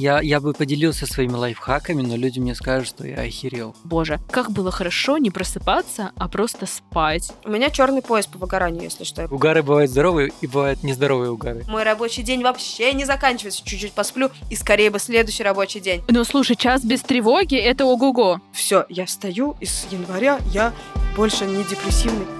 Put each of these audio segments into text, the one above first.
Я, я бы поделился своими лайфхаками, но люди мне скажут, что я охерел. Боже, как было хорошо не просыпаться, а просто спать. У меня черный пояс по выгоранию, если что. Угары бывают здоровые и бывают нездоровые угары. Мой рабочий день вообще не заканчивается. Чуть-чуть посплю, и скорее бы следующий рабочий день. Ну, слушай, час без тревоги — это ого-го. Все, я встаю, и с января я больше не депрессивный.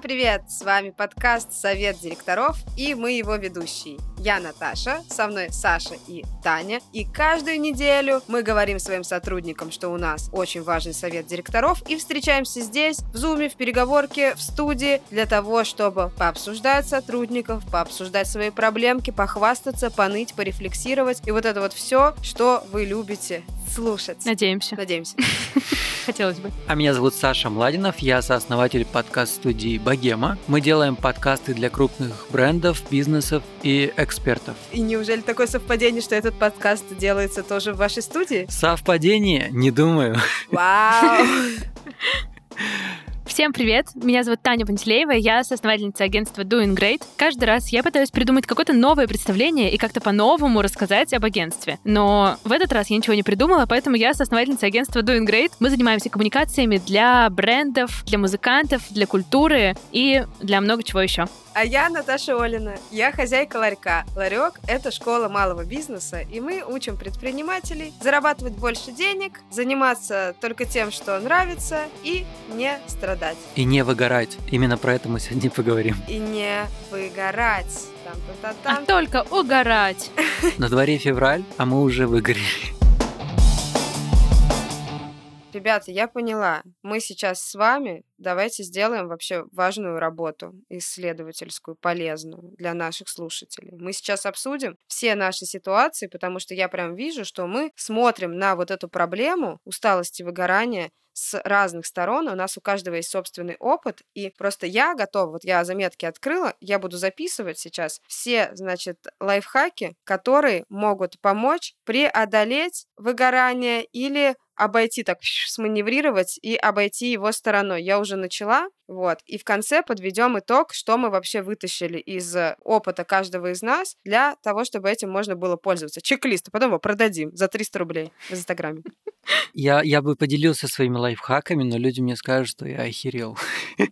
Всем привет! С вами подкаст «Совет директоров» и мы его ведущие. Я Наташа, со мной Саша и Таня. И каждую неделю мы говорим своим сотрудникам, что у нас очень важный совет директоров и встречаемся здесь, в зуме, в переговорке, в студии для того, чтобы пообсуждать сотрудников, пообсуждать свои проблемки, похвастаться, поныть, порефлексировать и вот это вот все, что вы любите слушать. Надеемся. Надеемся. Хотелось бы. А меня зовут Саша Младинов, я сооснователь подкаст-студии «Богема». Мы делаем подкасты для крупных брендов, бизнесов и экспертов. И неужели такое совпадение, что этот подкаст делается тоже в вашей студии? Совпадение? Не думаю. Вау! Всем привет! Меня зовут Таня Пантелеева, я соосновательница агентства Doing Great. Каждый раз я пытаюсь придумать какое-то новое представление и как-то по-новому рассказать об агентстве. Но в этот раз я ничего не придумала, поэтому я соосновательница агентства Doing Great. Мы занимаемся коммуникациями для брендов, для музыкантов, для культуры и для много чего еще. А я Наташа Олина. Я хозяйка ларька. Ларек – это школа малого бизнеса, и мы учим предпринимателей зарабатывать больше денег, заниматься только тем, что нравится, и не страдать. И не выгорать. Именно про это мы сегодня поговорим. И не выгорать. А только угорать. На дворе февраль, а мы уже выгорели. Ребята, я поняла. Мы сейчас с вами давайте сделаем вообще важную работу, исследовательскую, полезную для наших слушателей. Мы сейчас обсудим все наши ситуации, потому что я прям вижу, что мы смотрим на вот эту проблему усталости, выгорания с разных сторон, у нас у каждого есть собственный опыт, и просто я готова, вот я заметки открыла, я буду записывать сейчас все, значит, лайфхаки, которые могут помочь преодолеть выгорание или обойти, так сманеврировать и обойти его стороной. Я уже начала, вот. И в конце подведем итог, что мы вообще вытащили из э, опыта каждого из нас для того, чтобы этим можно было пользоваться. Чек-лист, а потом его продадим за 300 рублей в Инстаграме. Я, я бы поделился своими лайфхаками, но люди мне скажут, что я охерел.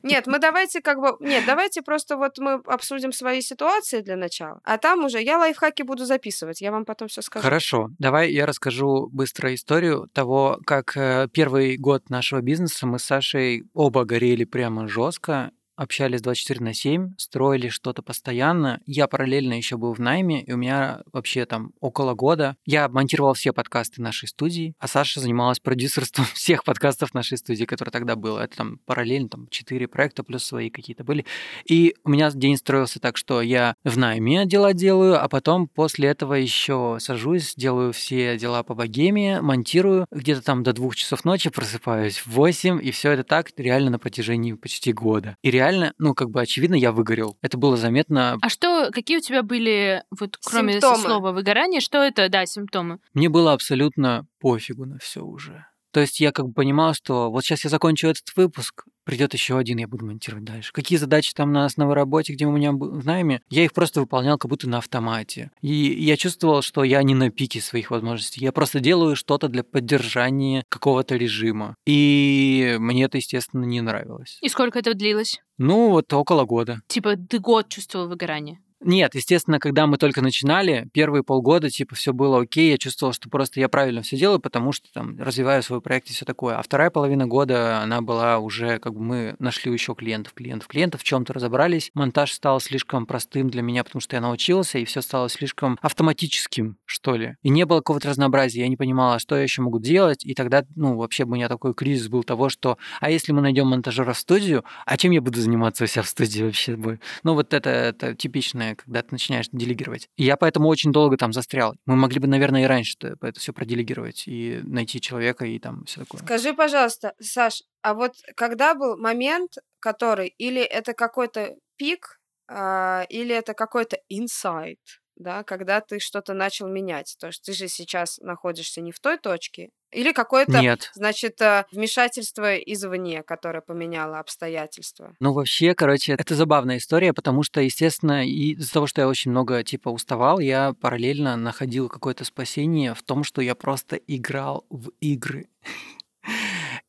Нет, мы давайте как бы... Нет, давайте просто вот мы обсудим свои ситуации для начала, а там уже я лайфхаки буду записывать, я вам потом все скажу. Хорошо, давай я расскажу быстро историю того, как э, первый год нашего бизнеса мы с Сашей оба горели прямо жестко общались 24 на 7, строили что-то постоянно. Я параллельно еще был в найме, и у меня вообще там около года я монтировал все подкасты нашей студии, а Саша занималась продюсерством всех подкастов нашей студии, которые тогда было. Это там параллельно там 4 проекта плюс свои какие-то были. И у меня день строился так, что я в найме дела делаю, а потом после этого еще сажусь, делаю все дела по богеме, монтирую, где-то там до двух часов ночи просыпаюсь в 8, и все это так реально на протяжении почти года. И реально реально, ну, как бы очевидно, я выгорел. Это было заметно. А что, какие у тебя были, вот кроме симптомы. слова выгорание, что это, да, симптомы? Мне было абсолютно пофигу на все уже. То есть я как бы понимал, что вот сейчас я закончу этот выпуск, придет еще один, я буду монтировать дальше. Какие задачи там на основной работе, где у меня в найме, я их просто выполнял как будто на автомате. И я чувствовал, что я не на пике своих возможностей. Я просто делаю что-то для поддержания какого-то режима. И мне это, естественно, не нравилось. И сколько это длилось? Ну, вот около года. Типа ты год чувствовал выгорание? Нет, естественно, когда мы только начинали, первые полгода, типа, все было окей, я чувствовал, что просто я правильно все делаю, потому что там развиваю свой проект и все такое. А вторая половина года, она была уже, как бы мы нашли еще клиентов, клиентов, клиентов, в чем-то разобрались. Монтаж стал слишком простым для меня, потому что я научился, и все стало слишком автоматическим, что ли. И не было какого-то разнообразия, я не понимала, что я еще могу делать, и тогда, ну, вообще у меня такой кризис был того, что, а если мы найдем монтажера в студию, а чем я буду заниматься у себя в студии вообще? Ну, вот это, это типичное когда ты начинаешь делегировать. И я поэтому очень долго там застрял. Мы могли бы, наверное, и раньше это все проделегировать и найти человека и там все такое. Скажи, пожалуйста, Саш, а вот когда был момент, который или это какой-то пик, а, или это какой-то инсайт, да, когда ты что-то начал менять. То есть ты же сейчас находишься не в той точке, или какое-то, Нет. значит, э, вмешательство извне, которое поменяло обстоятельства. Ну, вообще, короче, это забавная история, потому что, естественно, из-за того, что я очень много, типа, уставал, я параллельно находил какое-то спасение в том, что я просто играл в игры.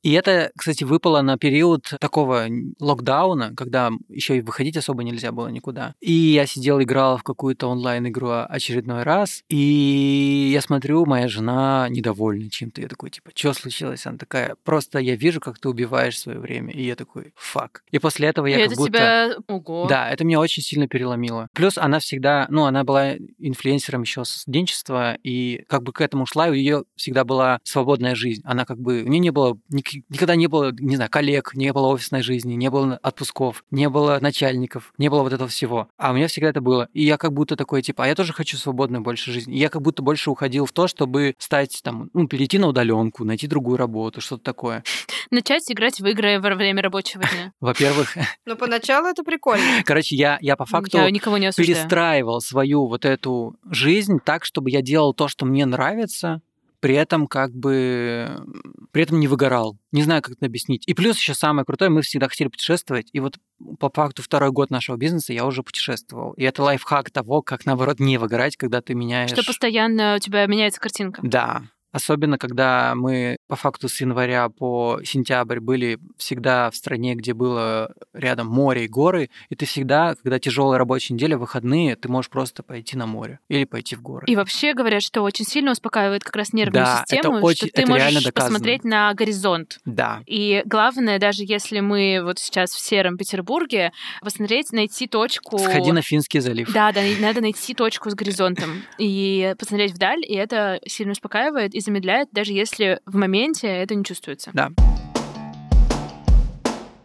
И это, кстати, выпало на период такого локдауна, когда еще и выходить особо нельзя было никуда. И я сидел, играл в какую-то онлайн-игру очередной раз, и я смотрю, моя жена недовольна чем-то. Я такой, типа, что случилось? Она такая, просто я вижу, как ты убиваешь свое время. И я такой, фак. И после этого я И как это будто... тебя... Ого. Да, это меня очень сильно переломило. Плюс она всегда, ну, она была инфлюенсером еще с студенчества, и как бы к этому шла, и у нее всегда была свободная жизнь. Она как бы, у нее не было, ник- никогда не было, не знаю, коллег, не было офисной жизни, не было отпусков, не было начальников, не было вот этого всего. А у меня всегда это было. И я как будто такой, типа, а я тоже хочу свободной больше жизни. И я как будто больше уходил в то, чтобы стать там, ну, перейти на удаленку, найти другую работу, что-то такое. Начать играть в игры во время рабочего дня. Во-первых, Но поначалу это прикольно. короче, я, я по факту Я никого не осуждаю. перестраивал свою вот эту жизнь так, чтобы я делал то, что мне нравится, при этом как бы при этом не выгорал. Не знаю, как это объяснить. И плюс еще самое крутое, мы всегда хотели путешествовать, и вот по факту второй год нашего бизнеса я уже путешествовал. И это лайфхак того, как наоборот не выгорать, когда ты меняешь. Что постоянно у тебя меняется картинка. Да. Особенно, когда мы по факту с января по сентябрь были всегда в стране, где было рядом море и горы, и ты всегда, когда тяжелая рабочая неделя, выходные, ты можешь просто пойти на море или пойти в горы. И вообще говорят, что очень сильно успокаивает как раз нервную Да, это систему, очень- что ты это можешь посмотреть на горизонт. Да. И главное, даже если мы вот сейчас в сером Петербурге, посмотреть, найти точку... Сходи на Финский залив. Да, да, надо найти точку с горизонтом и посмотреть вдаль, и это сильно успокаивает и замедляет, даже если в моменте это не чувствуется. Да.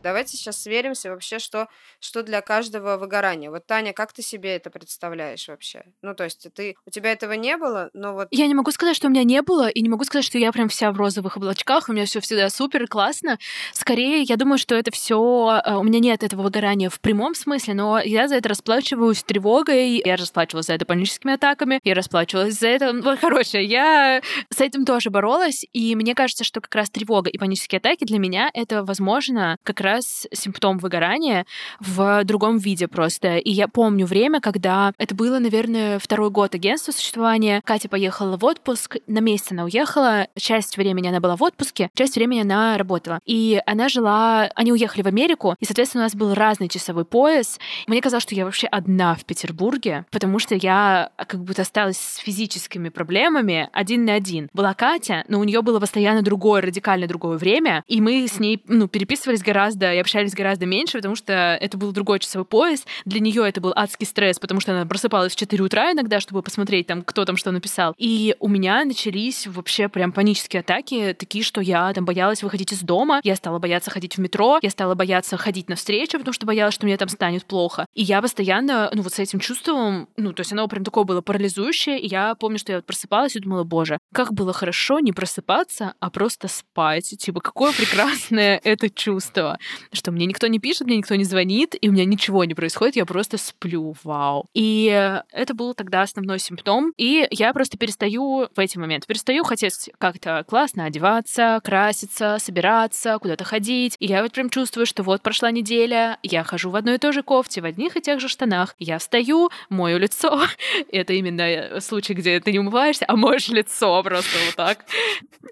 Давайте сейчас сверимся вообще, что, что для каждого выгорание. Вот, Таня, как ты себе это представляешь вообще? Ну, то есть ты, у тебя этого не было, но вот... Я не могу сказать, что у меня не было, и не могу сказать, что я прям вся в розовых облачках, у меня все всегда супер классно. Скорее, я думаю, что это все у меня нет этого выгорания в прямом смысле, но я за это расплачиваюсь тревогой, я расплачивалась за это паническими атаками, я расплачивалась за это... Ну, короче, я с этим тоже боролась, и мне кажется, что как раз тревога и панические атаки для меня это, возможно, как раз симптом выгорания в другом виде просто. И я помню время, когда это было, наверное, второй год агентства существования. Катя поехала в отпуск, на месяц она уехала, часть времени она была в отпуске, часть времени она работала. И она жила, они уехали в Америку, и, соответственно, у нас был разный часовой пояс. Мне казалось, что я вообще одна в Петербурге, потому что я как будто осталась с физическими проблемами один на один. Была Катя, но у нее было постоянно другое, радикально другое время, и мы с ней ну, переписывались гораздо и общались гораздо меньше, потому что это был другой часовой пояс. Для нее это был адский стресс, потому что она просыпалась в 4 утра иногда, чтобы посмотреть там, кто там что написал. И у меня начались вообще прям панические атаки, такие, что я там боялась выходить из дома, я стала бояться ходить в метро, я стала бояться ходить на встречу, потому что боялась, что мне там станет плохо. И я постоянно, ну вот с этим чувством, ну то есть оно прям такое было парализующее, и я помню, что я вот просыпалась и думала, боже, как было хорошо не просыпаться, а просто спать. Типа, какое прекрасное это чувство, что мне никто не пишет, мне никто не звонит, и у меня ничего не происходит, я просто сплю, вау. И это был тогда основной симптом, и я просто перестаю в эти моменты, перестаю хотеть как-то классно одеваться, краситься, собираться, куда-то ходить, и я вот прям чувствую, что вот прошла неделя, я хожу в одной и той же кофте, в одних и тех же штанах, я встаю, мою лицо, это именно случай, где ты не умываешься, а моешь лицо просто вот так.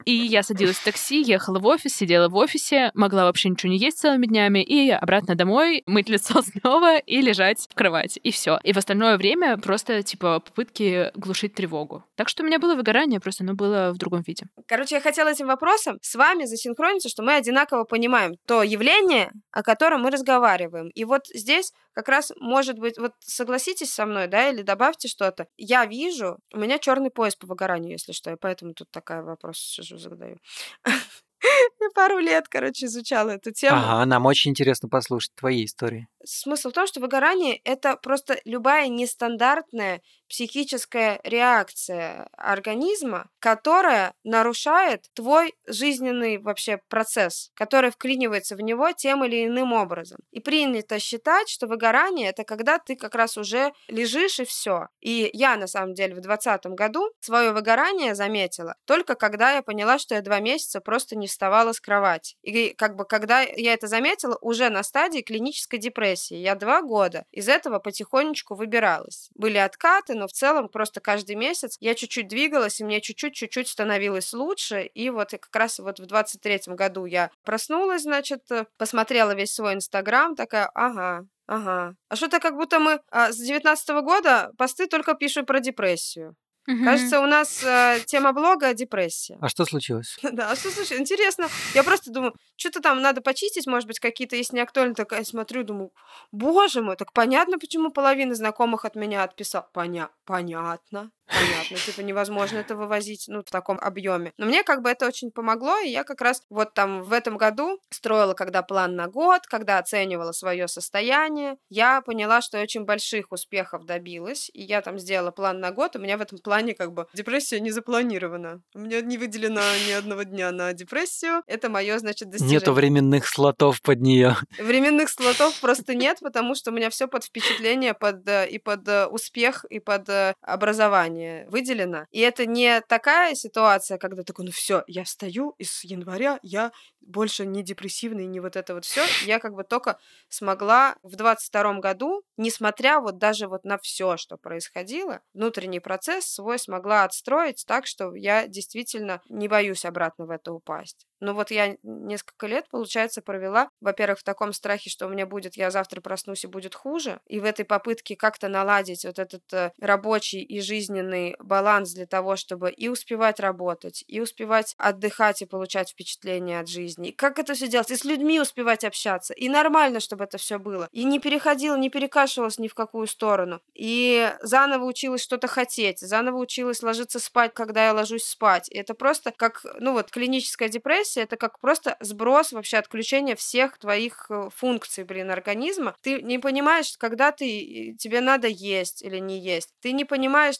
И я садилась в такси, ехала в офис, сидела в офисе, могла вообще ничего не есть целыми днями, и обратно домой, мыть лицо снова и лежать в кровати. И все. И в остальное время просто, типа, попытки глушить тревогу. Так что у меня было выгорание, просто оно было в другом виде. Короче, я хотела этим вопросом с вами засинхрониться, что мы одинаково понимаем то явление, о котором мы разговариваем. И вот здесь как раз, может быть, вот согласитесь со мной, да, или добавьте что-то. Я вижу, у меня черный пояс по выгоранию, если что, и поэтому тут такая вопрос задаю. Я пару лет, короче, изучала эту тему. Ага, нам очень интересно послушать твои истории. Смысл в том, что выгорание — это просто любая нестандартная психическая реакция организма, которая нарушает твой жизненный вообще процесс, который вклинивается в него тем или иным образом. И принято считать, что выгорание это когда ты как раз уже лежишь и все. И я на самом деле в 2020 году свое выгорание заметила только когда я поняла, что я два месяца просто не вставала с кровати. И как бы когда я это заметила, уже на стадии клинической депрессии. Я два года из этого потихонечку выбиралась. Были откаты, но в целом просто каждый месяц я чуть-чуть двигалась, и мне чуть-чуть-чуть становилось лучше. И вот как раз вот в 23-м году я проснулась, значит, э, посмотрела весь свой Инстаграм, такая, ага, Ага. А что-то как будто мы а, с девятнадцатого года посты только пишут про депрессию. Угу. Кажется, у нас э, тема блога депрессия. А что случилось? да, а что случилось? Интересно. Я просто думаю, что-то там надо почистить, может быть, какие-то, если не актуально, так я смотрю, думаю, боже мой, так понятно, почему половина знакомых от меня отписал. Поня понятно понятно. Типа невозможно это вывозить, ну, в таком объеме. Но мне как бы это очень помогло, и я как раз вот там в этом году строила, когда план на год, когда оценивала свое состояние, я поняла, что я очень больших успехов добилась, и я там сделала план на год, у меня в этом плане как бы депрессия не запланирована. У меня не выделено ни одного дня на депрессию. Это мое, значит, достижение. Нету временных слотов под нее. Временных слотов просто нет, потому что у меня все под впечатление, под э, и под э, успех, и под э, образование образование выделено. И это не такая ситуация, когда такой, ну все, я встаю, и с января я больше не депрессивный, не вот это вот все. Я как бы только смогла в 22 году, несмотря вот даже вот на все, что происходило, внутренний процесс свой смогла отстроить так, что я действительно не боюсь обратно в это упасть. Но вот я несколько лет, получается, провела, во-первых, в таком страхе, что у меня будет, я завтра проснусь и будет хуже, и в этой попытке как-то наладить вот этот э, рабочий и жизненный баланс для того, чтобы и успевать работать, и успевать отдыхать и получать впечатление от жизни. И как это все делать? И с людьми успевать общаться. И нормально, чтобы это все было. И не переходила, не перекашивалась ни в какую сторону. И заново училась что-то хотеть, заново училась ложиться спать, когда я ложусь спать. И это просто как, ну вот, клиническая депрессия, депрессия это как просто сброс вообще отключения всех твоих э, функций, блин, организма. Ты не понимаешь, когда ты тебе надо есть или не есть. Ты не понимаешь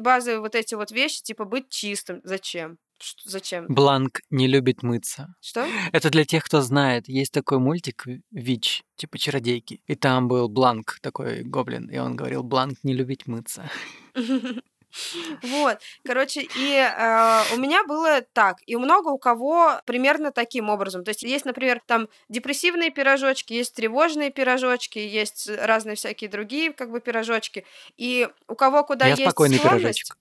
базовые вот эти вот вещи, типа быть чистым. Зачем? Что, зачем? Бланк не любит мыться. Что? Это для тех, кто знает. Есть такой мультик Вич, типа чародейки. И там был Бланк, такой гоблин. И он говорил, Бланк не любит мыться. Вот, короче, и э, у меня было так, и много у кого примерно таким образом. То есть есть, например, там депрессивные пирожочки, есть тревожные пирожочки, есть разные всякие другие как бы пирожочки. И у кого куда Я есть склонность, пирожочек.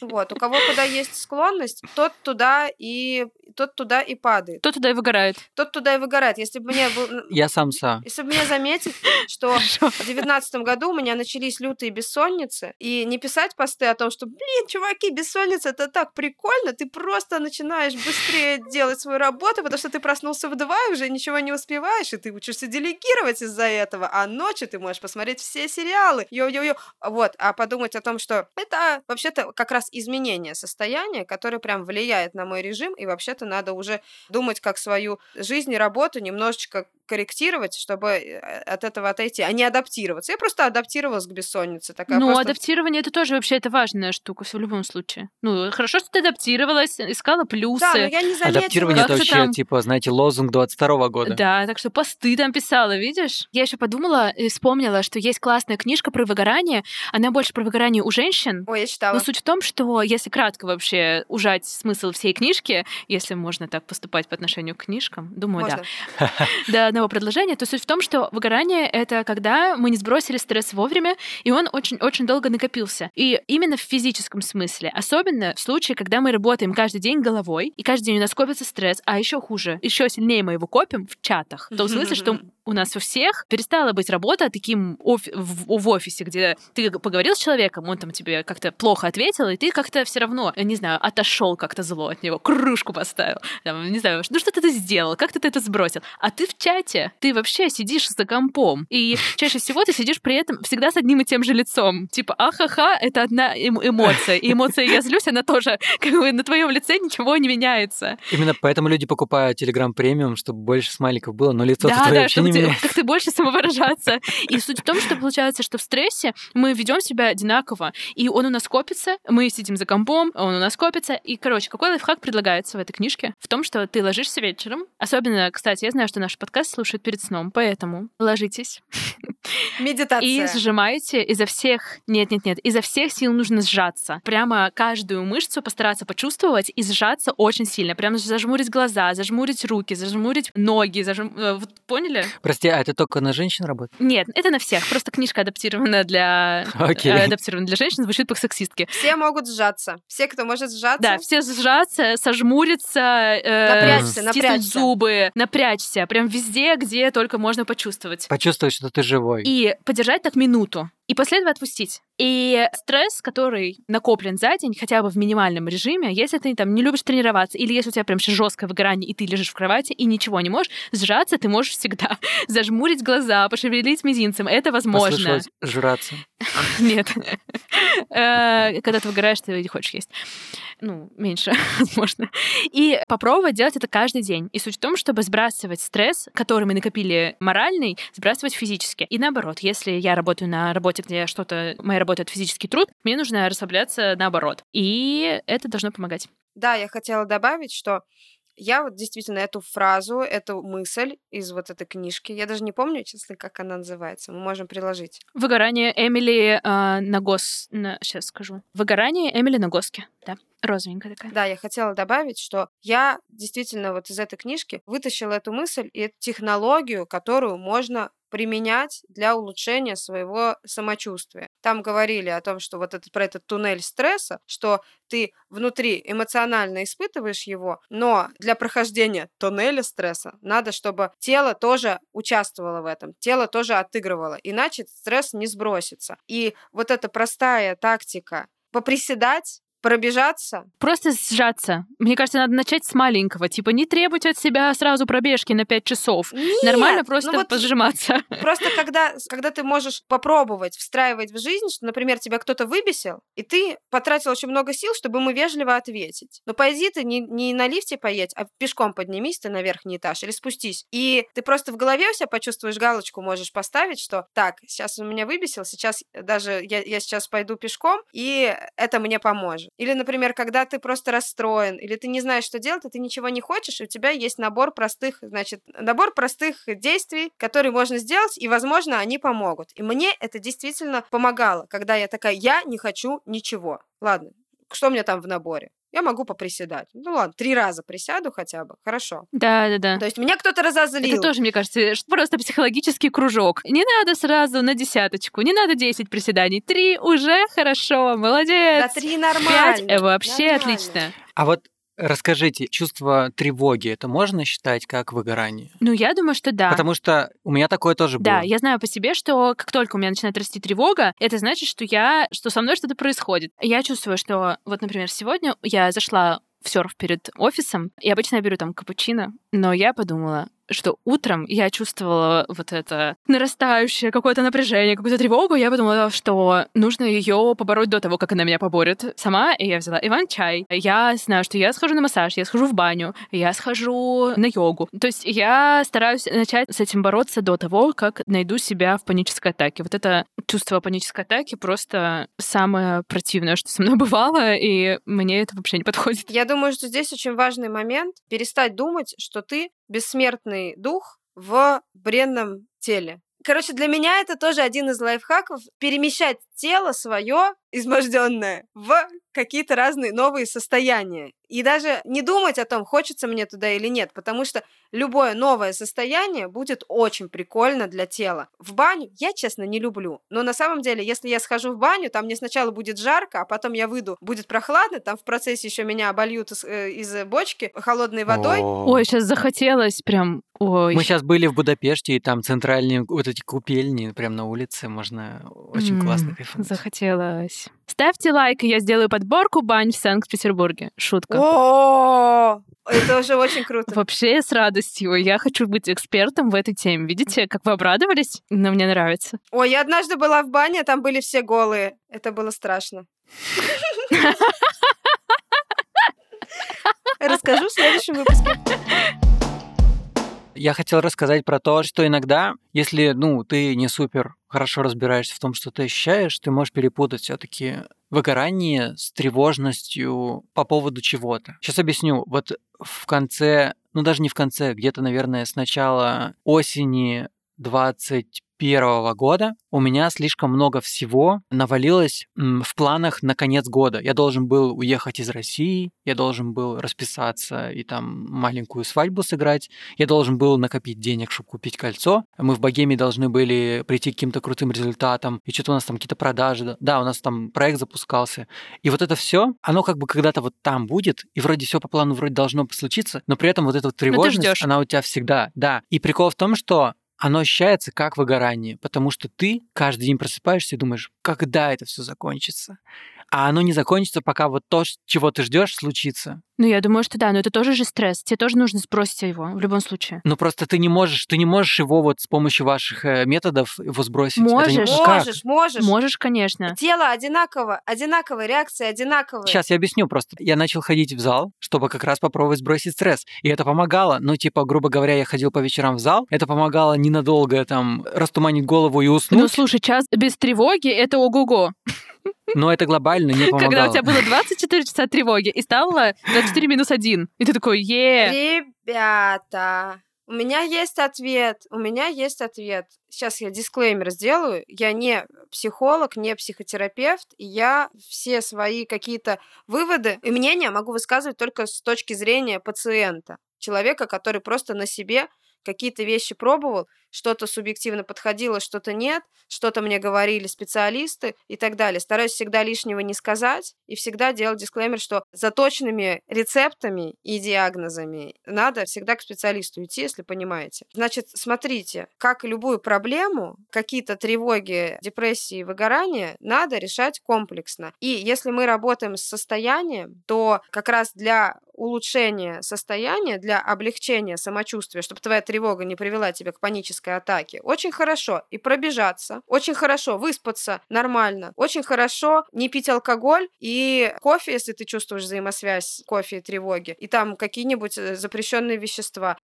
Вот, у кого куда есть склонность, тот туда и тот туда и падает. Тот туда и выгорает. Тот туда и выгорает. Если бы мне был... Я самса. Если бы мне заметить, что в девятнадцатом году у меня начались лютые бессонницы, и не писать посты о том, что, блин, чуваки, бессонница, это так прикольно, ты просто начинаешь быстрее делать свою работу, потому что ты проснулся в два и уже ничего не успеваешь, и ты учишься делегировать из-за этого, а ночью ты можешь посмотреть все сериалы, йо-йо-йо, вот, а подумать о том, что это вообще-то как раз изменение состояния, которое прям влияет на мой режим, и вообще-то надо уже думать как свою жизнь и работу немножечко корректировать, чтобы э, от этого отойти, а не адаптироваться. Я просто адаптировалась к бессоннице. Такая ну, просто... адаптирование это тоже вообще это важная штука в любом случае. Ну, хорошо, что ты адаптировалась, искала плюсы. Да, но я не заметила. Адаптирование это вообще, там... типа, знаете, лозунг 22 года. Да, так что посты там писала, видишь? Я еще подумала и вспомнила, что есть классная книжка про выгорание. Она больше про выгорание у женщин. Ой, я читала. Но суть в том, что если кратко вообще ужать смысл всей книжки, если можно так поступать по отношению к книжкам, думаю, Можно. да. Да, одного предложения, то суть в том, что выгорание — это когда мы не сбросили стресс вовремя, и он очень-очень долго накопился. И именно в физическом смысле. Особенно в случае, когда мы работаем каждый день головой, и каждый день у нас копится стресс, а еще хуже, еще сильнее мы его копим в чатах. В том смысле, что у нас у всех перестала быть работа таким офи- в, в офисе, где ты поговорил с человеком, он там тебе как-то плохо ответил, и ты как-то все равно, не знаю, отошел как-то зло от него, кружку поставил, там, не знаю, ну что ты сделал, как ты это сбросил, а ты в чате ты вообще сидишь за компом. И чаще всего ты сидишь при этом всегда с одним и тем же лицом. Типа, ахаха, это одна эм эмоция. И эмоция «я злюсь», она тоже как бы на твоем лице ничего не меняется. Именно поэтому люди покупают Telegram премиум, чтобы больше смайликов было, но лицо да, твое да, вообще чтобы не ты, как ты больше самовыражаться. И суть в том, что получается, что в стрессе мы ведем себя одинаково, и он у нас копится, мы сидим за компом, он у нас копится. И, короче, какой лайфхак предлагается в этой книжке? В том, что ты ложишься вечером. Особенно, кстати, я знаю, что наш подкаст слушают перед сном, поэтому ложитесь. Медитация. И сжимаете изо всех... Нет-нет-нет, изо всех сил нужно сжаться. Прямо каждую мышцу постараться почувствовать и сжаться очень сильно. Прямо зажмурить глаза, зажмурить руки, зажмурить ноги. Зажм... э, Вот поняли? Прости, а это только на женщин работает? Нет, это на всех. Просто книжка адаптирована для... Э, адаптирована для женщин, звучит по сексистски. Все могут сжаться. Все, кто может сжаться. Да, все сжаться, сожмуриться, э, Напрячься, напрячься. зубы, напрячься. Прям везде, где только можно почувствовать. Почувствовать, что ты живой. И подержать так минуту. И после этого отпустить. И стресс, который накоплен за день, хотя бы в минимальном режиме, если ты там не любишь тренироваться, или если у тебя прям жесткое выгорание, и ты лежишь в кровати и ничего не можешь, сжаться ты можешь всегда. Зажмурить глаза, пошевелить мизинцем, это возможно. Жраться. Нет. Э, Когда ты выгораешь, ты не хочешь есть. Ну, меньше, возможно. И попробовать делать это каждый день. И суть в том, чтобы сбрасывать стресс, который мы накопили моральный, сбрасывать физически. И наоборот, если я работаю на работе, где что-то, моя работа — это физический труд, мне нужно расслабляться наоборот. И это должно помогать. Да, я хотела добавить, что я вот действительно эту фразу, эту мысль из вот этой книжки, я даже не помню, честно, как она называется, мы можем приложить. Выгорание Эмили э, Нагос... На... Сейчас скажу. Выгорание Эмили Нагоски. Да, розовенькая такая. Да, я хотела добавить, что я действительно вот из этой книжки вытащила эту мысль и эту технологию, которую можно применять для улучшения своего самочувствия. Там говорили о том, что вот этот, про этот туннель стресса, что ты внутри эмоционально испытываешь его, но для прохождения туннеля стресса надо, чтобы тело тоже участвовало в этом, тело тоже отыгрывало, иначе стресс не сбросится. И вот эта простая тактика поприседать, пробежаться, Просто сжаться. Мне кажется, надо начать с маленького. Типа, не требуйте от себя сразу пробежки на 5 часов. Нет, Нормально ну просто вот пожиматься. Просто когда, когда ты можешь попробовать встраивать в жизнь, что, например, тебя кто-то выбесил, и ты потратил очень много сил, чтобы ему вежливо ответить. Но пойди ты не, не на лифте поедь, а пешком поднимись ты на верхний этаж или спустись. И ты просто в голове у себя почувствуешь галочку, можешь поставить, что так, сейчас он меня выбесил, сейчас даже я, я сейчас пойду пешком, и это мне поможет. Или, например, когда ты просто расстроен, или ты не знаешь, что делать, и ты ничего не хочешь, и у тебя есть набор простых, значит, набор простых действий, которые можно сделать, и, возможно, они помогут. И мне это действительно помогало, когда я такая, я не хочу ничего. Ладно, что у меня там в наборе? Я могу поприседать. Ну ладно, три раза присяду хотя бы. Хорошо. Да, да, да. То есть меня кто-то разозлил. Это тоже, мне кажется, что просто психологический кружок. Не надо сразу на десяточку, не надо 10 приседаний. Три уже хорошо, молодец. Да три нормально. Пять э, вообще Нормально. отлично. А вот расскажите, чувство тревоги, это можно считать как выгорание? Ну, я думаю, что да. Потому что у меня такое тоже было. Да, я знаю по себе, что как только у меня начинает расти тревога, это значит, что я, что со мной что-то происходит. Я чувствую, что вот, например, сегодня я зашла в серф перед офисом, и обычно я беру там капучино, но я подумала, что утром я чувствовала вот это нарастающее какое-то напряжение, какую-то тревогу. Я подумала, что нужно ее побороть до того, как она меня поборет сама. И я взяла иван-чай. Я знаю, что я схожу на массаж, я схожу в баню, я схожу на йогу. То есть я стараюсь начать с этим бороться до того, как найду себя в панической атаке. Вот это чувство панической атаки просто самое противное, что со мной бывало, и мне это вообще не подходит. Я думаю, что здесь очень важный момент перестать думать, что ты бессмертный дух в бренном теле. Короче, для меня это тоже один из лайфхаков перемещать тело свое изможденное в какие-то разные новые состояния. И даже не думать о том, хочется мне туда или нет, потому что любое новое состояние будет очень прикольно для тела. В баню я, честно, не люблю. Но на самом деле, если я схожу в баню, там мне сначала будет жарко, а потом я выйду, будет прохладно, там в процессе еще меня обольют из, э, из бочки холодной водой. Ой, сейчас захотелось прям... Ой. Мы сейчас были в Будапеште, и там центральные вот эти купельни прям на улице, можно очень классно кайфануть. Захотелось. Согласилась. Ставьте лайк, и я сделаю подборку бань в Санкт-Петербурге. Шутка. О, это уже очень круто. Вообще с радостью. Я хочу быть экспертом в этой теме. Видите, как вы обрадовались? Но мне нравится. Ой, я однажды была в бане, там были все голые. Это было страшно. Расскажу в следующем выпуске. Я хотел рассказать про то, что иногда, если, ну, ты не супер хорошо разбираешься в том, что ты ощущаешь, ты можешь перепутать все таки выгорание с тревожностью по поводу чего-то. Сейчас объясню. Вот в конце, ну даже не в конце, где-то, наверное, с начала осени 20 2021 года у меня слишком много всего навалилось в планах на конец года. Я должен был уехать из России, я должен был расписаться и там маленькую свадьбу сыграть, я должен был накопить денег, чтобы купить кольцо. Мы в Богеме должны были прийти к каким-то крутым результатам, и что-то у нас там какие-то продажи. Да, у нас там проект запускался. И вот это все, оно как бы когда-то вот там будет, и вроде все по плану вроде должно случиться, но при этом вот эта вот тревожность, она у тебя всегда, да. И прикол в том, что оно ощущается как выгорание, потому что ты каждый день просыпаешься и думаешь, когда это все закончится а оно не закончится, пока вот то, чего ты ждешь, случится. Ну, я думаю, что да, но это тоже же стресс. Тебе тоже нужно сбросить его в любом случае. Ну, просто ты не можешь, ты не можешь его вот с помощью ваших э, методов его сбросить. Можешь, не... можешь, можешь. Можешь, конечно. Тело одинаково, одинаковая реакция одинаковая. Сейчас я объясню просто. Я начал ходить в зал, чтобы как раз попробовать сбросить стресс. И это помогало. Ну, типа, грубо говоря, я ходил по вечерам в зал. Это помогало ненадолго там растуманить голову и уснуть. Ну, слушай, час без тревоги — это ого-го. Но это глобально не помогало. Когда у тебя было 24 часа тревоги и стало 24 минус 1. И ты такой, е Ребята, у меня есть ответ, у меня есть ответ. Сейчас я дисклеймер сделаю. Я не психолог, не психотерапевт, и я все свои какие-то выводы и мнения могу высказывать только с точки зрения пациента, человека, который просто на себе какие-то вещи пробовал, что-то субъективно подходило, что-то нет, что-то мне говорили специалисты и так далее. Стараюсь всегда лишнего не сказать и всегда делать дисклеймер, что за точными рецептами и диагнозами надо всегда к специалисту идти, если понимаете. Значит, смотрите, как любую проблему, какие-то тревоги, депрессии, выгорания надо решать комплексно. И если мы работаем с состоянием, то как раз для улучшения состояния, для облегчения самочувствия, чтобы твоя тревога не привела тебя к панической атаке, очень хорошо. И пробежаться, очень хорошо. Выспаться нормально, очень хорошо не пить алкоголь и кофе, если ты чувствуешь взаимосвязь кофе и тревоги, и там какие-нибудь э, запрещенные вещества.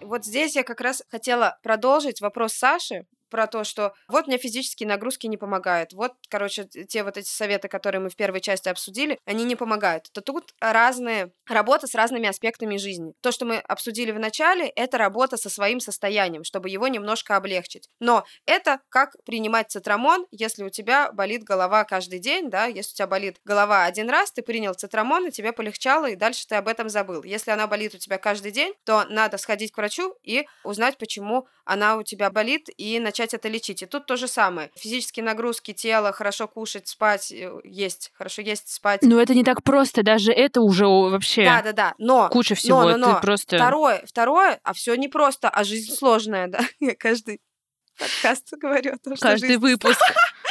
Вот здесь я как раз хотела продолжить вопрос Саши про то, что вот мне физические нагрузки не помогают. Вот, короче, те вот эти советы, которые мы в первой части обсудили, они не помогают. То тут разные работа с разными аспектами жизни. То, что мы обсудили в начале, это работа со своим состоянием, чтобы его немножко облегчить. Но это как принимать цитрамон, если у тебя болит голова каждый день, да, если у тебя болит голова один раз, ты принял цитрамон, и тебе полегчало, и дальше ты об этом забыл. Если она болит у тебя каждый день, то надо сходить к врачу и узнать, почему она у тебя болит, и начать начать это лечить. И тут то же самое. Физические нагрузки тела, хорошо кушать, спать, э, есть, хорошо есть, спать. Но это не так просто, даже это уже вообще. Да, да, да. Но куча всего. Но, но, но. Ты просто. Второе, второе, а все не просто, а жизнь сложная, да. Я каждый подкаст говорю о том, что Каждый жизнь... выпуск.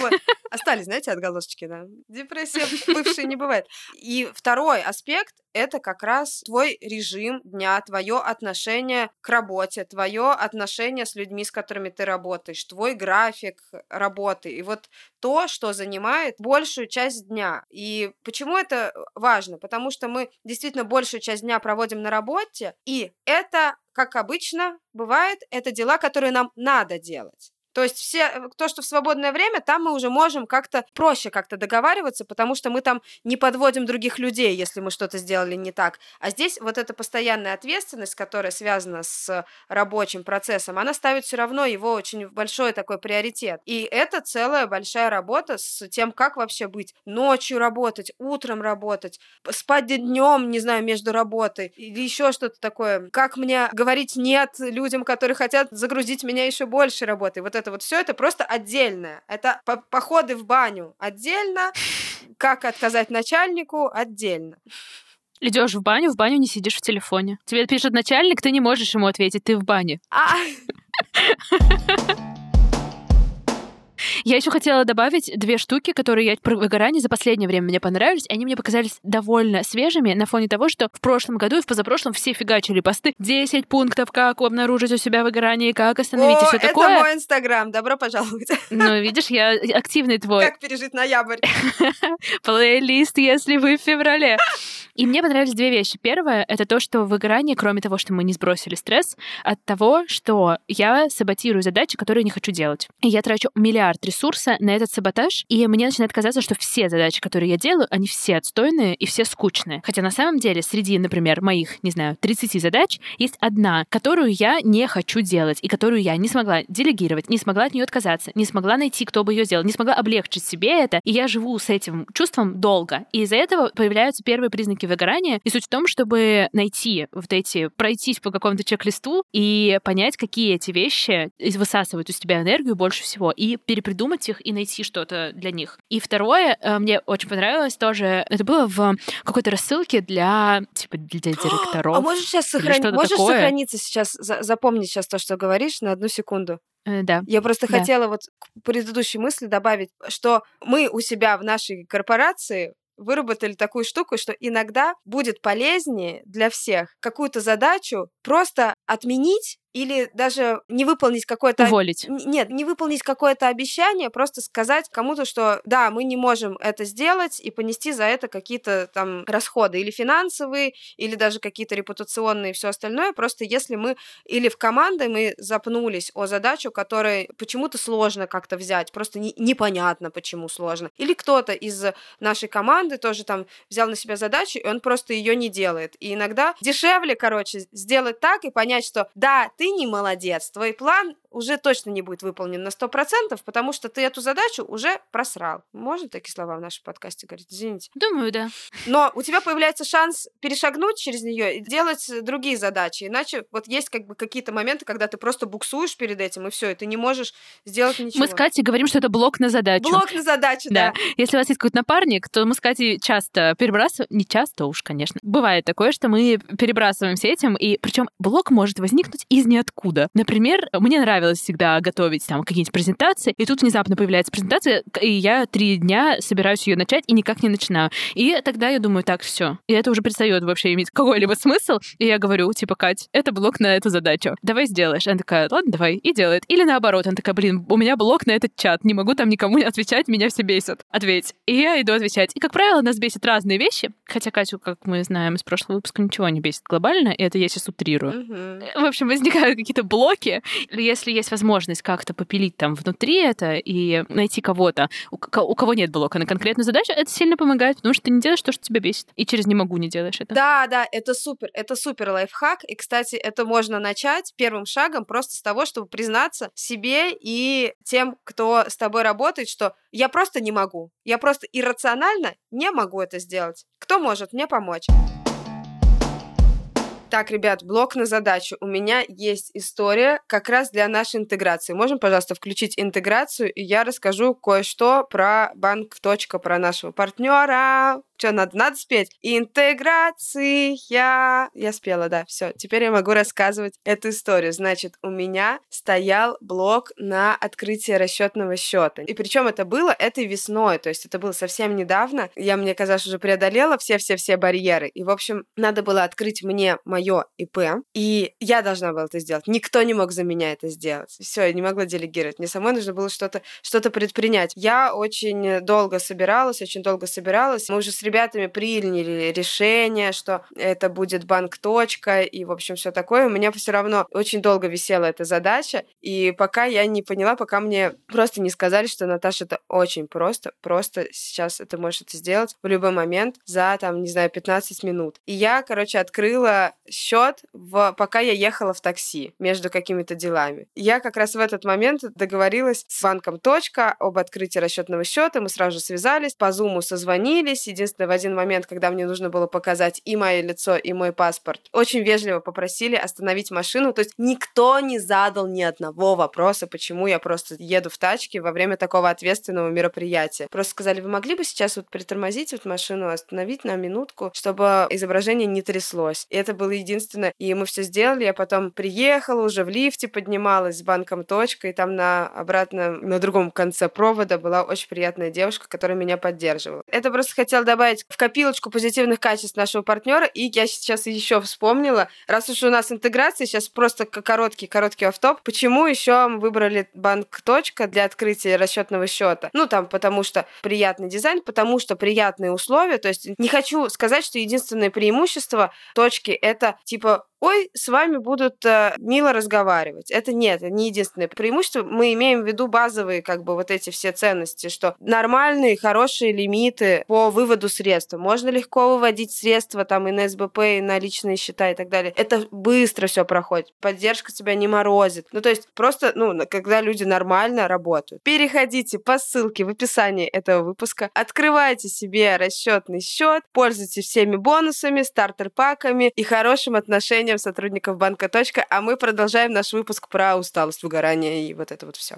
Вот. Остались, знаете, отголосочки, да. Депрессия бывшей не бывает. И второй аспект — это как раз твой режим дня, твое отношение к работе, твое отношение с людьми, с которыми ты работаешь, твой график работы. И вот то, что занимает большую часть дня. И почему это важно? Потому что мы действительно большую часть дня проводим на работе, и это как обычно бывает, это дела, которые нам надо делать. То есть все, э, то, что в свободное время, там мы уже можем как-то проще как-то договариваться, потому что мы там не подводим других людей, если мы что-то сделали не так. А здесь вот эта постоянная ответственность, которая связана с рабочим процессом, она ставит все равно его очень большой такой приоритет. И это целая большая работа с тем, как вообще быть. Ночью работать, утром работать, спать днем, не знаю, между работой или еще что-то такое. Как мне говорить нет людям, которые хотят загрузить меня еще больше работой. Вот это это вот все это просто отдельное. Это по походы в баню отдельно, как отказать начальнику отдельно. Идешь в баню, в баню не сидишь в телефоне. Тебе пишет начальник, ты не можешь ему ответить, ты в бане. А. Я еще хотела добавить две штуки, которые я про выгорание за последнее время мне понравились. Они мне показались довольно свежими на фоне того, что в прошлом году и в позапрошлом все фигачили посты. 10 пунктов, как обнаружить у себя выгорание, как остановить О, и все это такое. мой инстаграм, добро пожаловать. Ну, видишь, я активный твой. Как пережить ноябрь? Плейлист, если вы в феврале. И мне понравились две вещи. Первое — это то, что выгорание, кроме того, что мы не сбросили стресс, от того, что я саботирую задачи, которые не хочу делать. И я трачу миллиард ресурса на этот саботаж, и мне начинает казаться, что все задачи, которые я делаю, они все отстойные и все скучные. Хотя на самом деле среди, например, моих, не знаю, 30 задач есть одна, которую я не хочу делать, и которую я не смогла делегировать, не смогла от нее отказаться, не смогла найти, кто бы ее сделал, не смогла облегчить себе это, и я живу с этим чувством долго. И из-за этого появляются первые признаки выгорания. И суть в том, чтобы найти вот эти, пройтись по какому-то чек-листу и понять, какие эти вещи высасывают из тебя энергию больше всего, и перепридумать их и найти что-то для них. И второе, э, мне очень понравилось тоже, это было в какой-то рассылке для, типа, для директоров. А можешь сейчас сохранить, можешь такое. сохраниться сейчас, за- запомнить сейчас то, что говоришь, на одну секунду? Э, Да. Я просто Да. хотела вот к предыдущей мысли добавить, что мы у себя в нашей корпорации выработали такую штуку, что иногда будет полезнее для всех какую-то задачу просто отменить или даже не выполнить какое-то... Уволить. Нет, не выполнить какое-то обещание, просто сказать кому-то, что да, мы не можем это сделать и понести за это какие-то там расходы или финансовые, или даже какие-то репутационные и все остальное. Просто если мы или в команде мы запнулись о задачу, которой почему-то сложно как-то взять, просто не- непонятно, почему сложно. Или кто-то из нашей команды тоже там взял на себя задачу, и он просто ее не делает. И иногда дешевле, короче, сделать так и понять, что да, ты не молодец, твой план уже точно не будет выполнен на 100%, потому что ты эту задачу уже просрал. Можно такие слова в нашем подкасте говорить? Извините. Думаю, да. Но у тебя появляется шанс перешагнуть через нее и делать другие задачи. Иначе вот есть как бы какие-то моменты, когда ты просто буксуешь перед этим, и все, и ты не можешь сделать ничего. Мы с Катей говорим, что это блок на задачу. Блок на задачу, да. Да. Если у вас есть какой-то напарник, то мы с Катей часто перебрасываем, не часто уж, конечно. Бывает такое, что мы перебрасываемся этим, и причем блок может возникнуть из ниоткуда. Например, мне нравилось всегда готовить там какие-нибудь презентации, и тут внезапно появляется презентация, и я три дня собираюсь ее начать и никак не начинаю. И тогда я думаю, так, все. И это уже перестает вообще иметь какой-либо смысл. И я говорю, типа, Кать, это блок на эту задачу. Давай сделаешь. Она такая, ладно, давай. И делает. Или наоборот, она такая, блин, у меня блок на этот чат, не могу там никому отвечать, меня все бесят. Ответь. И я иду отвечать. И, как правило, нас бесит разные вещи, хотя Катю, как мы знаем из прошлого выпуска, ничего не бесит глобально, и это я сейчас утрирую. Мгм. В общем, возникают какие-то блоки. Если есть возможность как-то попилить там внутри это и найти кого-то, у, ко- у кого нет блока на конкретную задачу, это сильно помогает, потому что ты не делаешь то, что тебя бесит. И через «не могу» не делаешь это. Да, да, это супер, это супер лайфхак. И, кстати, это можно начать первым шагом просто с того, чтобы признаться себе и тем, кто с тобой работает, что я просто не могу. Я просто иррационально не могу это сделать. Кто может мне помочь? Так, ребят, блок на задачу. У меня есть история как раз для нашей интеграции. Можем, пожалуйста, включить интеграцию, и я расскажу кое-что про банк. Точка, про нашего партнера. Что надо? Надо спеть. Интеграция. Я спела, да, все. Теперь я могу рассказывать эту историю. Значит, у меня стоял блок на открытие расчетного счета. И причем это было этой весной, то есть это было совсем недавно. Я, мне казалось, уже преодолела все-все-все барьеры. И, в общем, надо было открыть мне мое ИП, и я должна была это сделать. Никто не мог за меня это сделать. Все, я не могла делегировать. Мне самой нужно было что-то что предпринять. Я очень долго собиралась, очень долго собиралась. Мы уже с ребятами приняли решение, что это будет банк точка, и, в общем, все такое. У меня все равно очень долго висела эта задача, и пока я не поняла, пока мне просто не сказали, что, Наташа, это очень просто, просто сейчас ты можешь это сделать в любой момент за, там, не знаю, 15 минут. И я, короче, открыла счет, в... пока я ехала в такси между какими-то делами. Я как раз в этот момент договорилась с банком точка об открытии расчетного счета, мы сразу же связались, по зуму созвонились, единственное, в один момент, когда мне нужно было показать и мое лицо, и мой паспорт, очень вежливо попросили остановить машину, то есть никто не задал ни одного вопроса, почему я просто еду в тачке во время такого ответственного мероприятия. Просто сказали, вы могли бы сейчас вот притормозить вот машину, остановить на минутку, чтобы изображение не тряслось. И это было единственное. И мы все сделали. Я потом приехала, уже в лифте поднималась с банком точка, и там на обратно на другом конце провода была очень приятная девушка, которая меня поддерживала. Это просто хотела добавить в копилочку позитивных качеств нашего партнера. И я сейчас еще вспомнила, раз уж у нас интеграция, сейчас просто короткий, короткий автоп. Почему еще мы выбрали банк точка для открытия расчетного счета? Ну, там, потому что приятный дизайн, потому что приятные условия. То есть не хочу сказать, что единственное преимущество точки это типа ой, с вами будут э, мило разговаривать. Это нет, не единственное преимущество. Мы имеем в виду базовые, как бы, вот эти все ценности, что нормальные, хорошие лимиты по выводу средств. Можно легко выводить средства там и на СБП, и на личные счета и так далее. Это быстро все проходит. Поддержка тебя не морозит. Ну, то есть просто, ну, когда люди нормально работают. Переходите по ссылке в описании этого выпуска, открывайте себе расчетный счет, пользуйтесь всеми бонусами, стартер-паками и хорошим отношением выгоранием сотрудников банка «Точка», а мы продолжаем наш выпуск про усталость, выгорание и вот это вот все.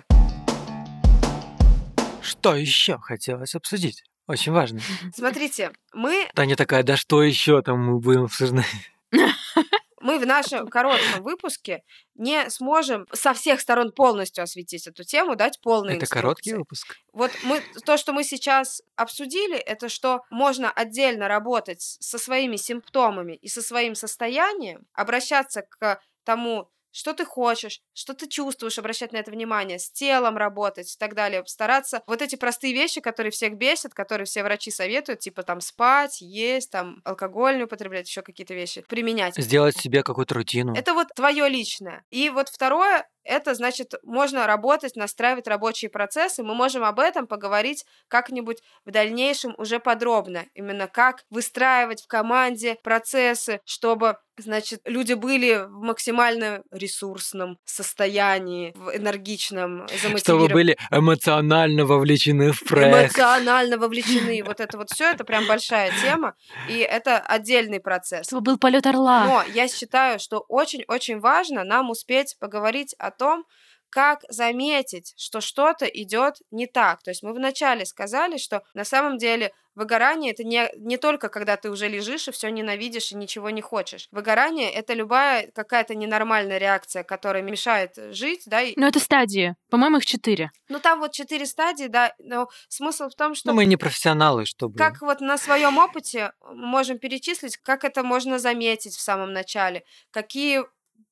Что еще хотелось обсудить? Очень важно. Смотрите, мы... Таня такая, да что еще там мы будем обсуждать? мы в нашем коротком выпуске не сможем со всех сторон полностью осветить эту тему, дать полный Это инструкции. короткий выпуск. Вот мы, то, что мы сейчас обсудили, это что можно отдельно работать со своими симптомами и со своим состоянием, обращаться к тому, что ты хочешь, что ты чувствуешь, обращать на это внимание, с телом работать и так далее, стараться вот эти простые вещи, которые всех бесят, которые все врачи советуют, типа там спать, есть, там алкоголь не употреблять, еще какие-то вещи, применять. Сделать себе какую-то рутину. Это вот твое личное. И вот второе, это значит, можно работать, настраивать рабочие процессы. Мы можем об этом поговорить как-нибудь в дальнейшем уже подробно. Именно как выстраивать в команде процессы, чтобы значит, люди были в максимально ресурсном состоянии, в энергичном, замотивированном. Чтобы были эмоционально вовлечены в проект. Эмоционально вовлечены. Вот это вот все, это прям большая тема, и это отдельный процесс. Чтобы был полет орла. Но я считаю, что очень-очень важно нам успеть поговорить о том, как заметить, что что-то идет не так. То есть мы вначале сказали, что на самом деле выгорание это не, не только когда ты уже лежишь и все ненавидишь и ничего не хочешь. Выгорание это любая какая-то ненормальная реакция, которая мешает жить, да. Но это стадии. По-моему, их четыре. Ну там вот четыре стадии, да. Но смысл в том, что... Ну мы не профессионалы, чтобы... Как вот на своем опыте можем перечислить, как это можно заметить в самом начале, какие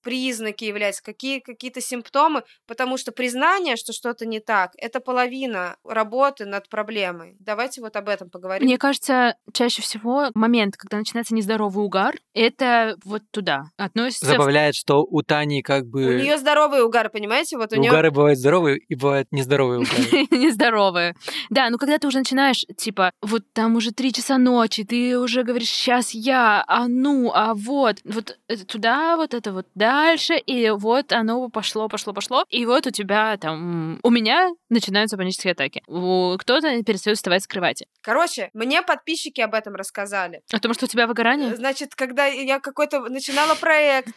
признаки являются, какие какие-то симптомы, потому что признание, что что-то не так, это половина работы над проблемой. Давайте вот об этом поговорим. Мне кажется, чаще всего момент, когда начинается нездоровый угар, это вот туда относится. Забавляет, что у Тани как бы... У нее здоровый угар, понимаете? Вот у нее... Угары бывают здоровые и бывают нездоровые угары. Нездоровые. Да, ну когда ты уже начинаешь, типа, вот там уже три часа ночи, ты уже говоришь, сейчас я, а ну, а вот, вот туда, вот это вот, да, дальше, и вот оно пошло, пошло, пошло, и вот у тебя там... У меня начинаются панические атаки. Кто-то перестает вставать с кровати. Короче, мне подписчики об этом рассказали. О том, что у тебя выгорание? Значит, когда я какой-то начинала проект,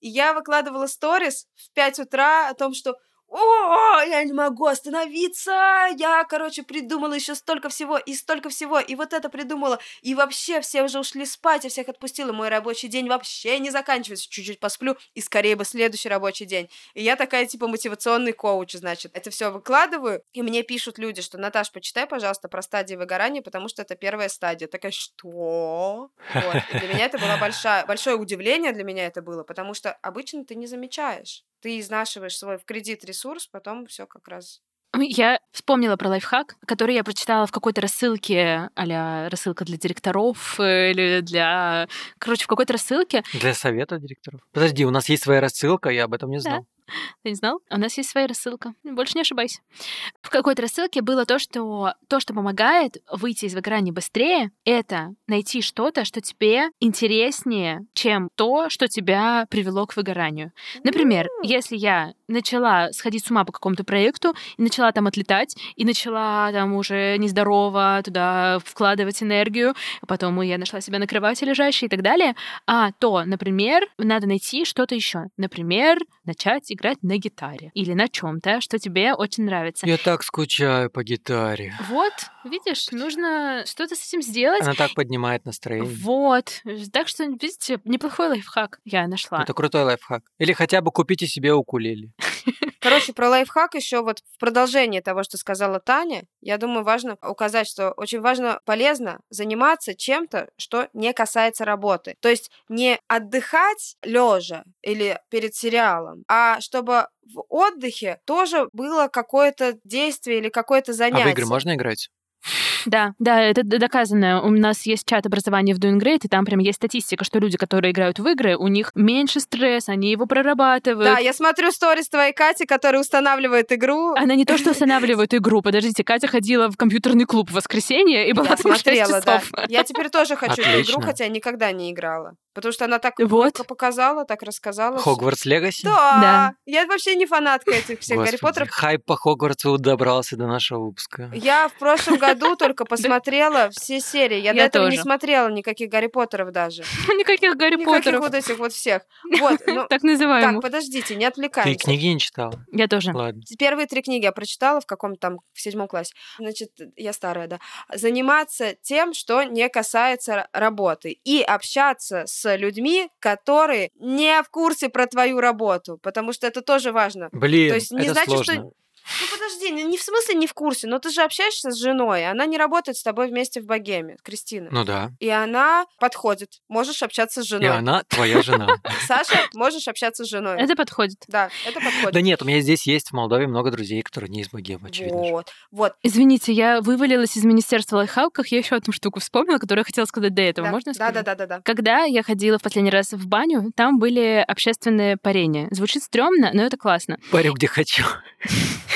я выкладывала сторис в 5 утра о том, что о, я не могу остановиться, я, короче, придумала еще столько всего и столько всего, и вот это придумала, и вообще все уже ушли спать, я всех отпустила, мой рабочий день вообще не заканчивается, чуть-чуть посплю, и скорее бы следующий рабочий день. И я такая, типа, мотивационный коуч, значит, это все выкладываю, и мне пишут люди, что, Наташ, почитай, пожалуйста, про стадии выгорания, потому что это первая стадия. Такая, что? Вот. И для меня это было большое, большое удивление для меня это было, потому что обычно ты не замечаешь ты изнашиваешь свой в кредит ресурс, потом все как раз я вспомнила про лайфхак, который я прочитала в какой-то рассылке, а рассылка для директоров э, или для... Короче, в какой-то рассылке. Для совета директоров. Подожди, у нас есть своя рассылка, я об этом не знал. Да. Ты не знал? У нас есть своя рассылка. Больше не ошибайся. В какой-то рассылке было то, что то, что помогает выйти из выгорания быстрее, это найти что-то, что тебе интереснее, чем то, что тебя привело к выгоранию. Например, если я начала сходить с ума по какому-то проекту и начала там отлетать, и начала там уже нездорово туда вкладывать энергию, а потом я нашла себя на кровати лежащей и так далее, а то, например, надо найти что-то еще. Например, начать играть на гитаре или на чем-то, что тебе очень нравится. Я так скучаю по гитаре. Вот, видишь, нужно что-то с этим сделать. Она так поднимает настроение. Вот. Так что, видите, неплохой лайфхак я нашла. Это крутой лайфхак. Или хотя бы купите себе укулеле. Короче, про лайфхак еще вот в продолжение того, что сказала Таня, я думаю, важно указать, что очень важно, полезно заниматься чем-то, что не касается работы. То есть не отдыхать лежа или перед сериалом, а чтобы в отдыхе тоже было какое-то действие или какое-то занятие. А в игры можно играть? Да, да, это доказано. У нас есть чат образования в Doing Great, и там прям есть статистика, что люди, которые играют в игры, у них меньше стресс, они его прорабатывают. Да, я смотрю сторис твоей Кати, которая устанавливает игру. Она не то, что устанавливает игру. Подождите, Катя ходила в компьютерный клуб в воскресенье и была я там 6 смотрела, да. Я теперь тоже хочу эту игру, хотя никогда не играла. Потому что она так Вот. показала, так рассказала. Хогвартс Легаси? Да. Да. Я вообще не фанатка этих всех Гарри Господи, Поттеров. Хайп по Хогвартсу добрался до нашего выпуска. Я в прошлом году только посмотрела все серии. Я, до этого не смотрела никаких Гарри Поттеров даже. Никаких Гарри Никаких Поттеров. вот этих вот всех. Вот, ну, Так так, называемых. подождите, не Ты отвлекаемся. книги не читала? Я тоже. Ладно. Первые три книги я прочитала в каком-то там, в седьмом классе. Значит, я старая, да. Заниматься тем, что не касается работы. И общаться с людьми, которые не в курсе про твою работу. Потому что это тоже важно. Блин, То есть не это значит, что- сложно. Ну подожди, не не в смысле не в курсе, но ты же общаешься с женой, она не работает с тобой вместе в богеме, Кристина. Ну да. И она подходит. Можешь общаться с И женой. она твоя жена. Саша, можешь общаться с женой. Это подходит. Да, это подходит. Да нет, у меня здесь есть в Молдове много друзей, которые не из Богемы, очевидно. же. Вот, вот. Извините, я вывалилась из Министерства лайфхаков, я еще одну штуку вспомнила, которую я хотела сказать до этого. Да, Можно да, сказать? да, да, да, да. Когда я ходила в последний раз в баню, там были общественные парения. Звучит стрёмно, но это классно. Парю где хочу.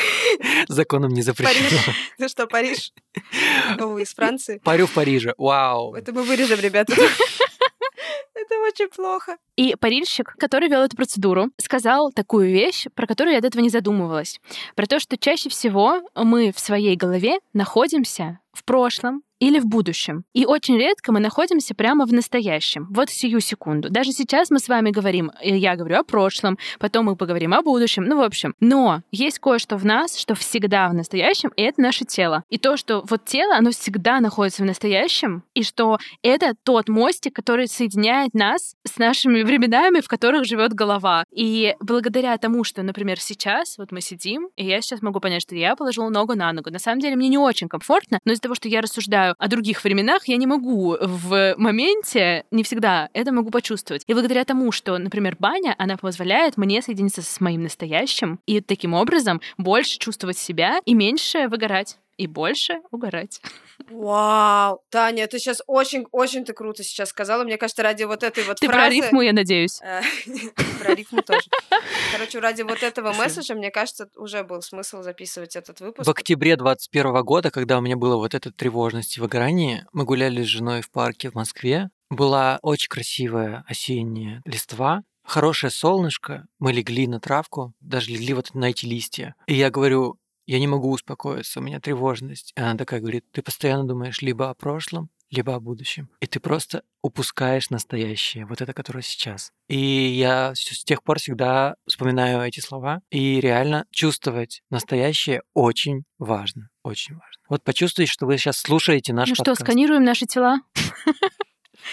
Законом не запрещено. Ты что, Париж? О, из Франции? Парю в Париже. Вау. Это мы вырежем, ребята. Это очень плохо. И парильщик, который вел эту процедуру, сказал такую вещь, про которую я до этого не задумывалась. Про то, что чаще всего мы в своей голове находимся в прошлом или в будущем. И очень редко мы находимся прямо в настоящем, вот сию секунду. Даже сейчас мы с вами говорим, э, я говорю о прошлом, потом мы поговорим о будущем, ну, в общем. Но есть кое-что в нас, что всегда в настоящем, и это наше тело. И то, что вот тело, оно всегда находится в настоящем, и что это тот мостик, который соединяет нас с нашими временами, в которых живет голова. И благодаря тому, что, например, сейчас вот мы сидим, и я сейчас могу понять, что я положила ногу на ногу. На самом деле мне не очень комфортно, но из-за того, что я рассуждаю о других временах, я не могу в моменте, не всегда это могу почувствовать. И благодаря тому, что, например, баня, она позволяет мне соединиться с моим настоящим и таким образом больше чувствовать себя и меньше выгорать и больше угорать. Вау, Таня, ты сейчас очень-очень ты круто сейчас сказала. Мне кажется, ради вот этой вот Ты про фразы... рифму, я надеюсь. Про рифму тоже. Короче, ради вот этого месседжа, мне кажется, уже был смысл записывать этот выпуск. В октябре 21 года, когда у меня было вот эта тревожность и выгорание, мы гуляли с женой в парке в Москве. Была очень красивая осенняя листва, хорошее солнышко. Мы легли на травку, даже легли вот на эти листья. И я говорю, я не могу успокоиться, у меня тревожность. И она такая говорит, ты постоянно думаешь либо о прошлом, либо о будущем. И ты просто упускаешь настоящее, вот это, которое сейчас. И я с тех пор всегда вспоминаю эти слова. И реально чувствовать настоящее очень важно. Очень важно. Вот почувствуйте, что вы сейчас слушаете наш Ну что, подкаст. сканируем наши тела?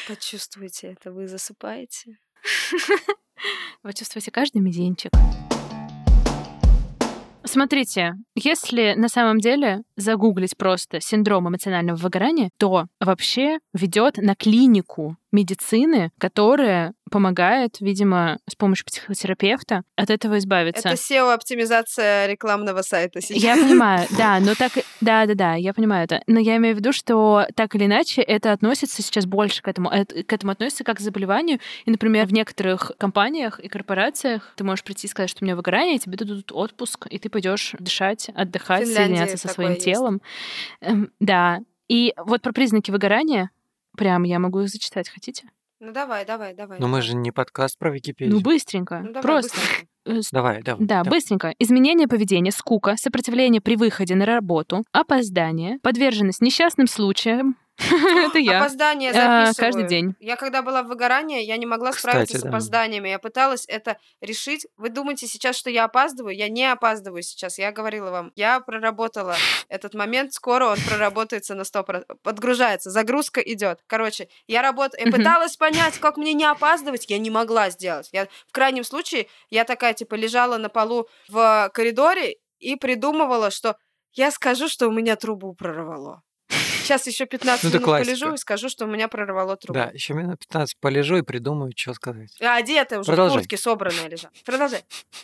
Почувствуйте это, вы засыпаете. Вы чувствуете каждый мизинчик. Смотрите, если на самом деле загуглить просто синдром эмоционального выгорания, то вообще ведет на клинику медицины, которая помогает, видимо, с помощью психотерапевта от этого избавиться. Это SEO-оптимизация рекламного сайта сейчас. Я понимаю, да, но так... Да, да, да, я понимаю это. Но я имею в виду, что так или иначе это относится сейчас больше к этому. Это- К этому относится как к заболеванию. И, например, в некоторых компаниях и корпорациях ты можешь прийти и сказать, что у меня выгорание, и тебе дадут отпуск, и ты пойдешь дышать, отдыхать, В Финляндии соединяться со своим есть. телом. Эм, Да. И вот про признаки выгорания, прям я могу их зачитать, хотите? Ну давай, давай, давай. Но мы же не подкаст про Википедию. Ну, быстренько. Ну, давай, Просто. быстренько. э, Давай, давай. Да, давай. быстренько. Изменение поведения, скука, сопротивление при выходе на работу, опоздание, подверженность несчастным случаям, Это я. Опоздание А, записываю. Каждый день. Я когда была в выгорании, я не могла справиться с да. опозданиями. Я пыталась это решить. Вы думаете сейчас, что я опаздываю? Я не опаздываю сейчас. Я говорила вам, я проработала этот момент. Скоро он проработается на 100%. Подгружается, загрузка идет. Короче, я работаю. Пыталась понять, как мне не опаздывать. Я не могла сделать. Я, в крайнем случае, я такая, типа, лежала на полу в коридоре и придумывала, что я скажу, что у меня трубу прорвало. Сейчас еще 15 Ну, это минут классика. полежу и скажу, что у меня прорвало трубу. Да, еще минут 15 полежу и придумаю, что сказать. А одетая уже Продолжай. куртке собранная лежат. Продолжай.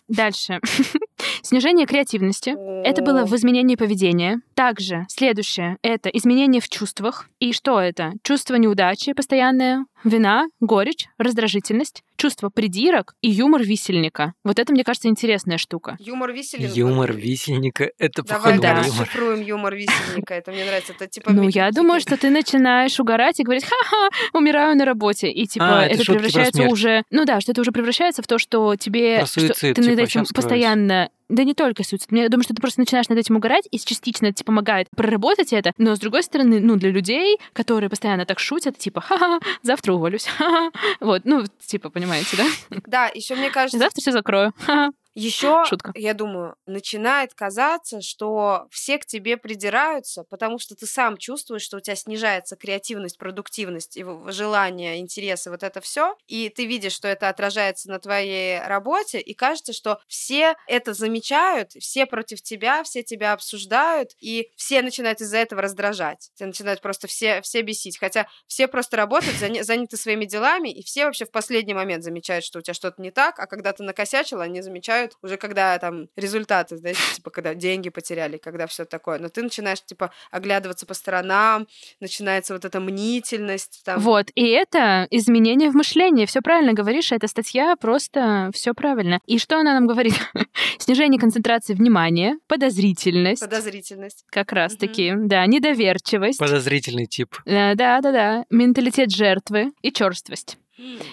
Дальше. Снижение креативности. Это было в изменении поведения. Также следующее — это изменение в чувствах. И что это? Чувство неудачи постоянное, вина, горечь, раздражительность, чувство придирок и юмор висельника. Вот это, мне кажется, интересная штука. Юмор висельника. Юмор висельника — это Давай походу да. юмор. расшифруем юмор висельника. Это мне нравится. Это типа... Ну, я думаю, что ты начинаешь угорать и говорить, ха-ха, умираю на работе. И типа А, это превращается уже... Ну да, что это уже превращается в то, что тебе... Суицид, ты над типа, этим постоянно... Да не только суицид. Я думаю, что ты просто начинаешь над этим угорать, и частично это тебе помогает проработать это. Но, с другой стороны, ну, для людей, которые постоянно так шутят, типа, ха-ха, завтра уволюсь. ха-ха». Вот, ну, типа, понимаете, да? Да, еще мне кажется, Завтра все закрою. ха-ха». Еще, Шутка. я думаю, начинает казаться, что все к тебе придираются, потому что ты сам чувствуешь, что у тебя снижается креативность, продуктивность, и желание, интересы, вот это все, и ты видишь, что это отражается на твоей работе, и кажется, что все это замечают, все против тебя, все тебя обсуждают, и все начинают из-за этого раздражать. Тебя начинают просто все, все бесить. Хотя все просто работают, заня- заняты своими делами, и все вообще в последний момент замечают, что у тебя что-то не так, а когда ты накосячил, они замечают уже когда там результаты, знаете, типа когда деньги потеряли, когда все такое. Но ты начинаешь типа оглядываться по сторонам, начинается вот эта мнительность. Там. Вот, и это изменение в мышлении. Все правильно говоришь, эта статья просто все правильно. И что она нам говорит? Снижение концентрации внимания, подозрительность, Подозрительность. как раз-таки, да, недоверчивость. Подозрительный тип. Э, Да, да, да. Менталитет жертвы и черствость.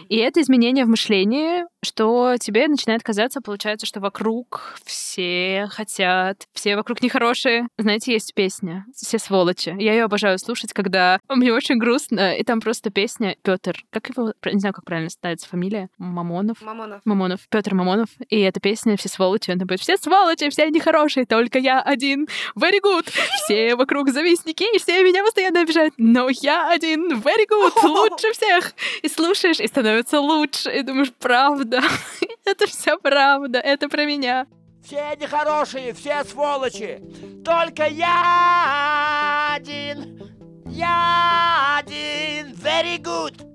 И это изменение в мышлении, что тебе начинает казаться, получается, что вокруг все хотят, все вокруг нехорошие. Знаете, есть песня «Все сволочи». Я ее обожаю слушать, когда мне очень грустно, и там просто песня Петр. Как его, не знаю, как правильно ставится фамилия, Мамонов? Мамонов. Мамонов, Петр Мамонов, и эта песня «Все сволочи», она будет «Все сволочи, все нехорошие, только я один, very good, все вокруг завистники, и все меня постоянно обижают, но я один, very good, лучше всех». И слушаешь, и становится лучше, и думаешь, правда, это все правда, это про меня. Все нехорошие, все сволочи. Только я один. Я один. Very good.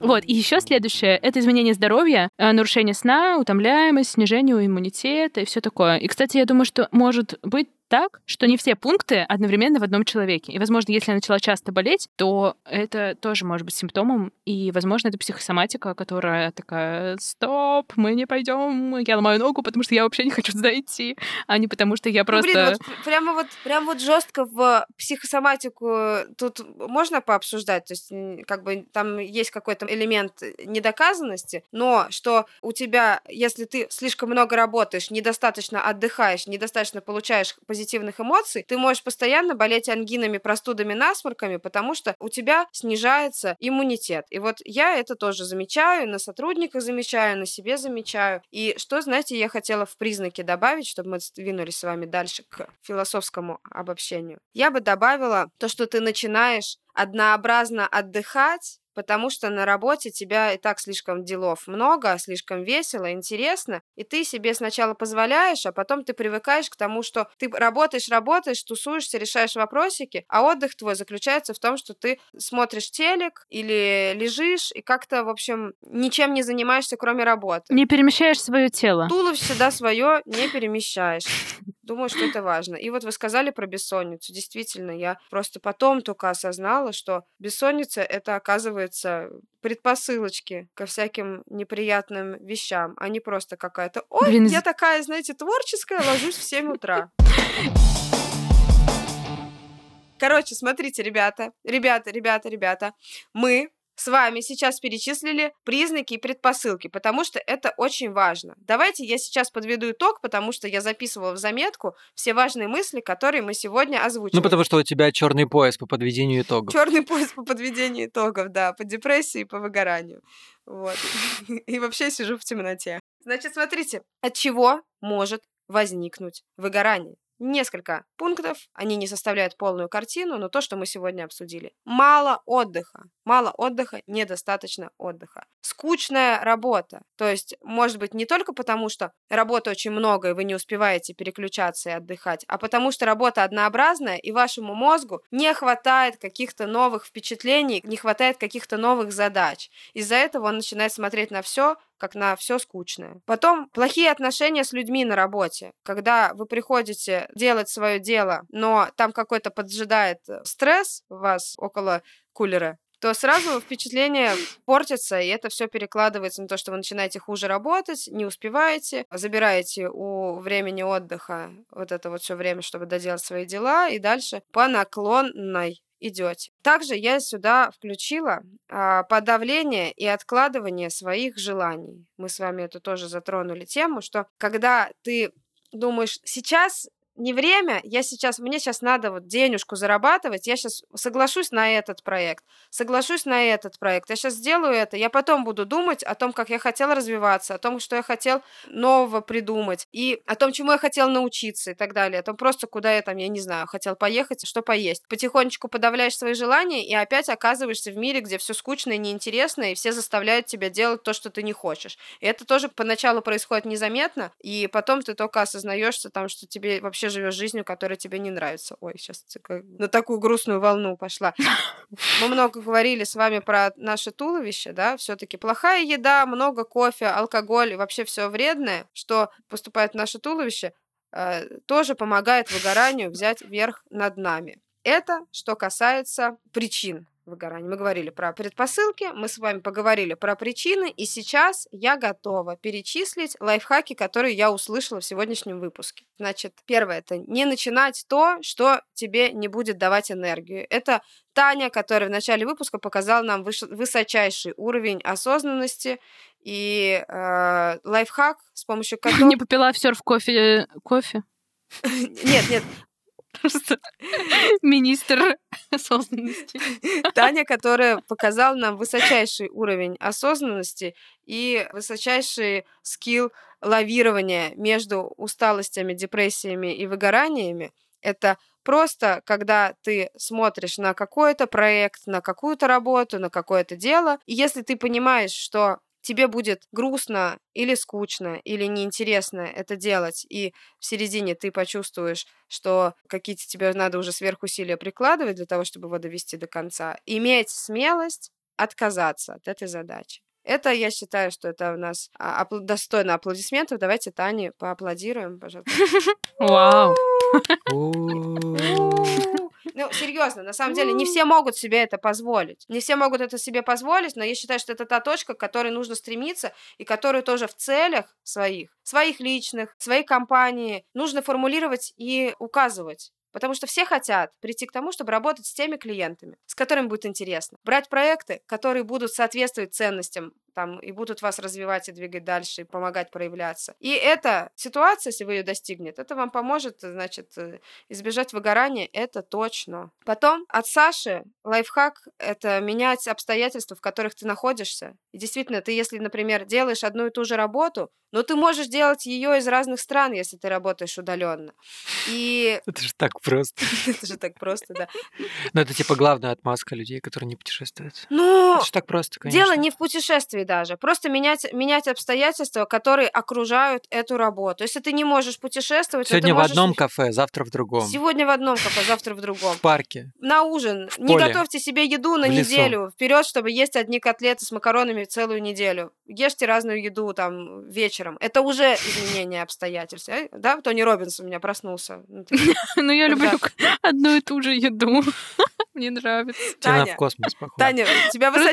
Вот, и еще следующее — это изменение здоровья, э, нарушение сна, утомляемость, снижение иммунитета и все такое. И, кстати, я думаю, что может быть так, что не все пункты одновременно в одном человеке. И, возможно, если я начала часто болеть, то это тоже может быть симптомом. И, возможно, это психосоматика, которая такая, стоп, мы не пойдем, я ломаю ногу, потому что я вообще не хочу туда идти, а не потому что я Ну, просто... блин, вот прямо вот, прям вот жестко в психосоматику тут можно пообсуждать, то есть как бы там есть какой-то элемент недоказанности, но что у тебя, если ты слишком много работаешь, недостаточно отдыхаешь, недостаточно получаешь позитивных эмоций, ты можешь постоянно болеть ангинами, простудами, насморками, потому что у тебя снижается иммунитет. И вот я это тоже замечаю, на сотрудниках замечаю, на себе замечаю. И что, знаете, я хотела в признаке добавить, чтобы мы двинулись с вами дальше к философскому обобщению. Я бы добавила то, что ты начинаешь однообразно отдыхать, потому что на работе тебя и так слишком делов много, слишком весело, интересно, и ты себе сначала позволяешь, а потом ты привыкаешь к тому, что ты работаешь, работаешь, тусуешься, решаешь вопросики, а отдых твой заключается в том, что ты смотришь телек или лежишь и как-то, в общем, ничем не занимаешься, кроме работы. Не перемещаешь свое тело. Туловище, да, свое не перемещаешь. Думаю, что это важно. И вот вы сказали про бессонницу. Действительно, я просто потом только осознала, что бессонница — это, оказывается, предпосылочки ко всяким неприятным вещам, а не просто какая-то «Ой, Блин, я такая, знаете, творческая, ложусь в 7 утра». Короче, смотрите, ребята, ребята, ребята, ребята, мы с вами сейчас перечислили признаки и предпосылки, потому что это очень важно. Давайте я сейчас подведу итог, потому что я записывала в заметку все важные мысли, которые мы сегодня озвучили. Ну, потому что у тебя черный пояс по подведению итогов. Черный пояс по подведению итогов, да, по депрессии и по выгоранию. Вот. И вообще сижу в темноте. Значит, смотрите, от чего может возникнуть выгорание? Несколько пунктов, они не составляют полную картину, но то, что мы сегодня обсудили. Мало отдыха. Мало отдыха, недостаточно отдыха. Скучная работа. То есть, может быть, не только потому, что работы очень много, и вы не успеваете переключаться и отдыхать, а потому что работа однообразная, и вашему мозгу не хватает каких-то новых впечатлений, не хватает каких-то новых задач. Из-за этого он начинает смотреть на все как на все скучное. Потом плохие отношения с людьми на работе. Когда вы приходите делать свое дело, но там какой-то поджидает э, стресс вас около кулера, то сразу впечатление портится, и это все перекладывается на то, что вы начинаете хуже работать, не успеваете, забираете у времени отдыха вот это вот все время, чтобы доделать свои дела, и дальше по наклонной идете. Также я сюда включила а, подавление и откладывание своих желаний. Мы с вами это тоже затронули тему, что когда ты думаешь, сейчас не время, я сейчас, мне сейчас надо вот денежку зарабатывать, я сейчас соглашусь на этот проект, соглашусь на этот проект, я сейчас сделаю это, я потом буду думать о том, как я хотел развиваться, о том, что я хотел нового придумать, и о том, чему я хотел научиться и так далее, о том просто, куда я там, я не знаю, хотел поехать, что поесть. Потихонечку подавляешь свои желания и опять оказываешься в мире, где все скучно и неинтересно, и все заставляют тебя делать то, что ты не хочешь. И это тоже поначалу происходит незаметно, и потом ты только осознаешься там, что тебе вообще живешь жизнью, которая тебе не нравится. Ой, сейчас на такую грустную волну пошла. Мы много говорили с вами про наше туловище, да, все-таки плохая еда, много кофе, алкоголь и вообще все вредное, что поступает в наше туловище, э, тоже помогает выгоранию взять верх над нами. Это что касается причин выгорания. Мы говорили про предпосылки, мы с вами поговорили про причины, и сейчас я готова перечислить лайфхаки, которые я услышала в сегодняшнем выпуске. Значит, первое это не начинать то, что тебе не будет давать энергию. Это Таня, которая в начале выпуска показала нам высочайший уровень осознанности и э, лайфхак, с помощью которого... Не попила все в кофе. Кофе? Нет, нет, Просто министр осознанности. Таня, которая показала нам высочайший уровень осознанности и высочайший скилл лавирования между усталостями, депрессиями и выгораниями. Это просто, когда ты смотришь на какой-то проект, на какую-то работу, на какое-то дело, и если ты понимаешь, что тебе будет грустно или скучно, или неинтересно это делать, и в середине ты почувствуешь, что какие-то тебе надо уже сверхусилия прикладывать для того, чтобы его довести до конца, иметь смелость отказаться от этой задачи. Это, я считаю, что это у нас а, достойно аплодисментов. Давайте Тане поаплодируем, пожалуйста. Вау! Ну, серьезно, на самом деле, не все могут себе это позволить. Не все могут это себе позволить, но я считаю, что это та точка, к которой нужно стремиться, и которую тоже в целях своих, своих личных, своей компании нужно формулировать и указывать. Потому что все хотят прийти к тому, чтобы работать с теми клиентами, с которыми будет интересно. Брать проекты, которые будут соответствовать ценностям там, и будут вас развивать и двигать дальше, и помогать проявляться. И эта ситуация, если вы ее достигнете, это вам поможет, значит, э, избежать выгорания, это точно. Потом от Саши лайфхак — это менять обстоятельства, в которых ты находишься. И действительно, ты, если, например, делаешь одну и ту же работу, но ты можешь делать ее из разных стран, если ты работаешь удаленно. И... Это же так просто. Это же так просто, да. Но это типа главная отмазка людей, которые не путешествуют. Ну, это же так просто, конечно. Дело не в путешествии даже. Просто менять, менять обстоятельства, которые окружают эту работу. Если ты не можешь путешествовать, Сегодня то в можешь... одном кафе, завтра в другом. Сегодня в одном кафе, завтра в другом. В парке. На ужин. В не поле. готовьте себе еду на неделю. Вперед, чтобы есть одни котлеты с макаронами целую неделю. Ешьте разную еду там вечером. Это уже изменение обстоятельств. э? Да, Тони Робинс у меня проснулся. Ну, Ну, я люблю одну и ту же еду. Мне нравится. Таня, в космос,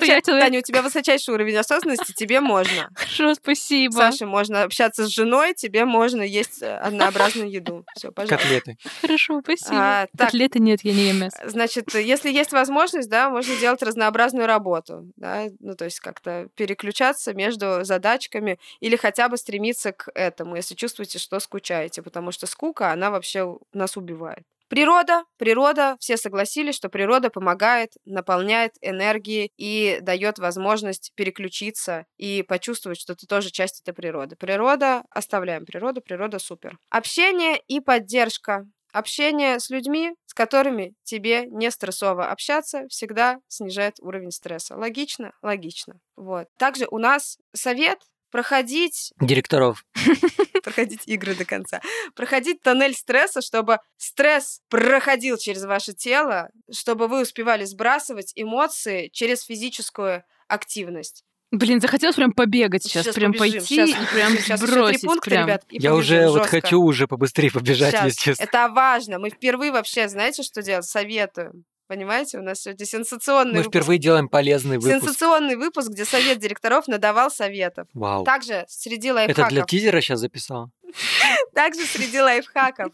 человек- Таня, у тебя высочайший уровень осознанности. тебе можно. Хорошо, спасибо. Саше можно общаться с женой, тебе можно есть э, однообразную еду. Все, пожалуйста. Котлеты. Хорошо, спасибо. А, так. Котлеты нет, я не ем мясо. Значит, если есть возможность, да, можно делать разнообразную работу, да, ну, то есть как-то переключаться между задачками или хотя бы стремиться к этому, если чувствуете, что скучаете, потому что скука, она вообще нас убивает. Природа, природа, все согласились, что природа помогает, наполняет энергией и дает возможность переключиться и почувствовать, что ты тоже часть этой природы. Природа, оставляем природу, природа супер. Общение и поддержка. Общение с людьми, с которыми тебе не стрессово общаться, всегда снижает уровень стресса. Логично? Логично. Вот. Также у нас совет проходить Директоров. проходить игры до конца. Проходить тоннель стресса, чтобы стресс проходил через ваше тело, чтобы вы успевали сбрасывать эмоции через физическую активность. Блин, захотелось прям побегать сейчас, Щас прям побежим, пойти щас, и прям еще бросить. три пункта, прям. ребят, и Я уже вот жестко. хочу уже побыстрее побежать, Щас. если честно. Это важно. Мы впервые вообще, знаете, что делать? Советуем. Понимаете, у нас сегодня сенсационный Мы выпуск. впервые делаем полезный выпуск. Сенсационный выпуск, где совет директоров надавал советов. Вау. Также среди Это лайфхаков. для тизера сейчас записал? Также среди лайфхаков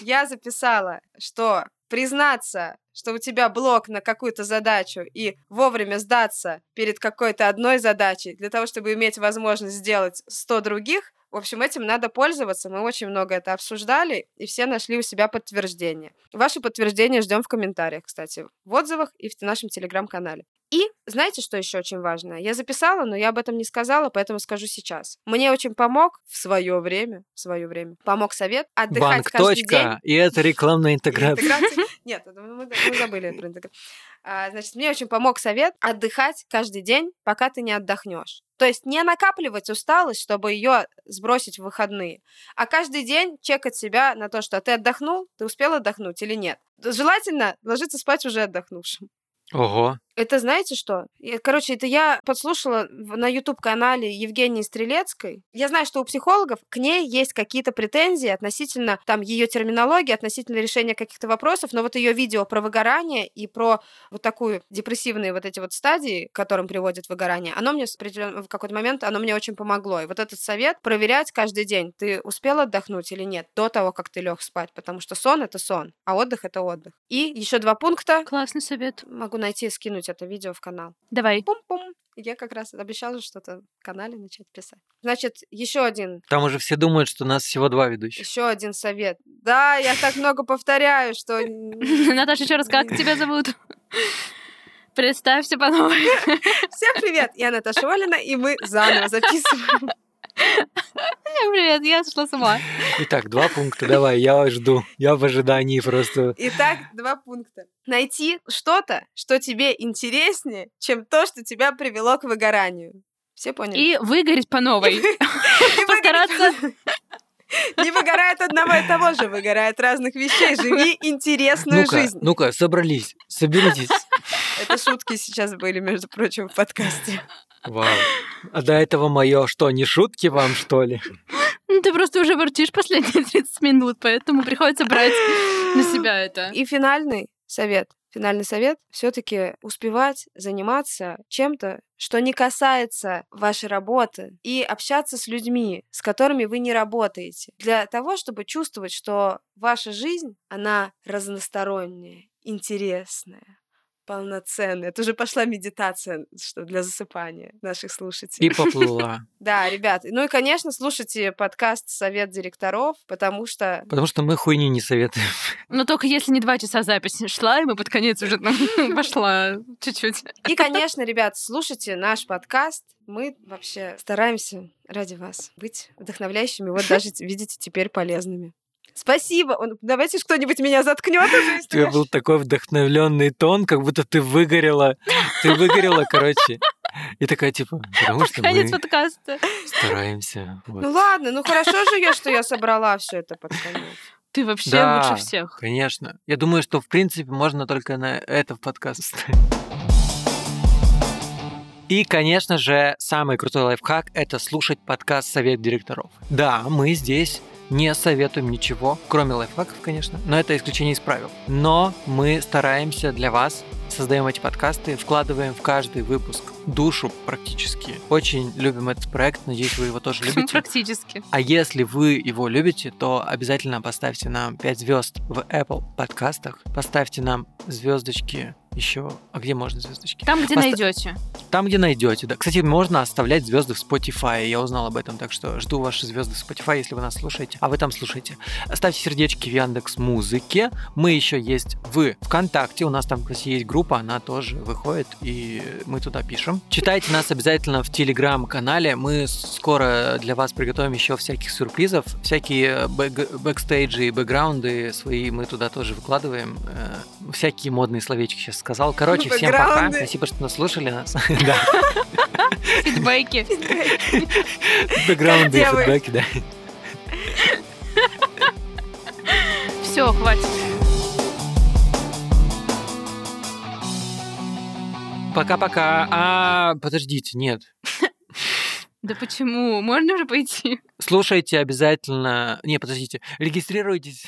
я записала, что признаться, что у тебя блок на какую-то задачу и вовремя сдаться перед какой-то одной задачей для того, чтобы иметь возможность сделать 100 других, в общем, этим надо пользоваться. Мы очень много это обсуждали, и все нашли у себя подтверждение. Ваши подтверждения ждем в комментариях, кстати, в отзывах и в нашем телеграм-канале. И знаете, что еще очень важно? Я записала, но я об этом не сказала, поэтому скажу сейчас. Мне очень помог в свое время, в свое время, помог совет отдыхать Банк. каждый день. Точка. И это рекламная интеграция. Интеграция? Нет, мы, мы забыли про интеграцию. А, Значит, мне очень помог совет отдыхать каждый день, пока ты не отдохнешь. То есть не накапливать усталость, чтобы ее сбросить в выходные, а каждый день чекать себя на то, что ты отдохнул, ты успел отдохнуть или нет. Желательно ложиться спать уже отдохнувшим. Ого. Это знаете что? Короче, это я подслушала на YouTube-канале Евгении Стрелецкой. Я знаю, что у психологов к ней есть какие-то претензии относительно там ее терминологии, относительно решения каких-то вопросов, но вот ее видео про выгорание и про вот такую депрессивные вот эти вот стадии, к которым приводит выгорание, оно мне в какой-то момент, оно мне очень помогло. И вот этот совет проверять каждый день, ты успел отдохнуть или нет, до того, как ты лег спать, потому что сон — это сон, а отдых — это отдых. И еще два пункта. Классный совет. Могу найти и скинуть это видео в канал. Давай. Пум-пум. Я как раз обещала что-то в канале начать писать. Значит, еще один, Там уже все думают, что у нас всего два ведущих. еще один совет. Да, я так много повторяю, что... Наташа, еще раз, как тебя зовут? Представься по новой. Всем привет! Я Наташа Олина, и мы заново записываем. Привет, я сошла с ума. Итак, два пункта, давай, я жду. Я в ожидании просто. Итак, два пункта. Найти что-то, что тебе интереснее, чем то, что тебя привело к выгоранию. Все поняли? И выгореть по новой. Постараться. Не выгорает одного и того же, выгорает разных вещей. Живи интересную Ну-ка, жизнь. ну-ка, собрались, соберитесь. Это шутки сейчас были, между прочим, в подкасте. Вау. А до этого мое что, не шутки вам, что ли? Ну, Ты просто уже ворчишь последние 30 минут, поэтому приходится брать на себя это. И финальный совет. Финальный совет все-таки успевать заниматься чем-то, что не касается вашей работы, и общаться с людьми, с которыми вы не работаете, для того, чтобы чувствовать, что ваша жизнь, она разносторонняя, интересная, полноценная. Это уже пошла медитация, что для засыпания наших слушателей. И поплыла. Да, ребят. Ну и, конечно, слушайте подкаст «Совет директоров», потому что Потому что мы хуйню не советуем. Но только если не два часа записи шла, и мы под конец уже там пошла чуть-чуть. И, конечно, ребят, слушайте наш подкаст. Мы вообще стараемся ради вас быть вдохновляющими, вот даже видите теперь полезными. Спасибо. Он- Давайте кто-нибудь меня заткнет. У тебя был такой вдохновленный тон, как будто ты выгорела. Ты выгорела, короче. И такая, типа, потому что Конец мы подкаста. стараемся. вот. Ну ладно, ну хорошо же я, что я собрала все это под конец. Ты вообще Да. лучше всех. Конечно. Я думаю, что, в принципе, можно только на это в подкаст вставить. И, конечно же, самый крутой лайфхак — это слушать подкаст «Совет директоров». Да, мы здесь не советуем ничего, кроме лайфхаков, конечно, но это исключение из правил. Но мы стараемся для вас создаем эти подкасты, вкладываем в каждый выпуск душу практически. Очень любим этот проект, надеюсь, вы его тоже любите. Практически. А если вы его любите, то обязательно поставьте нам 5 звезд в Apple подкастах, поставьте нам звездочки еще. А где можно звездочки? Там, где Поста- найдете. Там, где найдете, да. Кстати, можно оставлять звезды в Spotify. Я узнал об этом, так что жду ваши звезды в Spotify, если вы нас слушаете. А вы там слушаете. Ставьте сердечки в Яндекс Музыке. Мы еще есть в ВКонтакте. У нас там, кстати, есть группа, она тоже выходит, и мы туда пишем. Читайте нас обязательно в Телеграм-канале. Мы скоро для вас приготовим еще всяких сюрпризов. Всякие бэк- бэкстейджи и бэкграунды свои мы туда тоже выкладываем. Э, Всякие модные словечки сейчас сказал. Короче, всем пока. Спасибо, что нас слушали. Фидбэки. Бэкграунды и фидбэки, да. Все, хватит. Пока-пока. А, подождите, нет. Да почему? Можно уже пойти? Слушайте обязательно... Не, подождите. Регистрируйтесь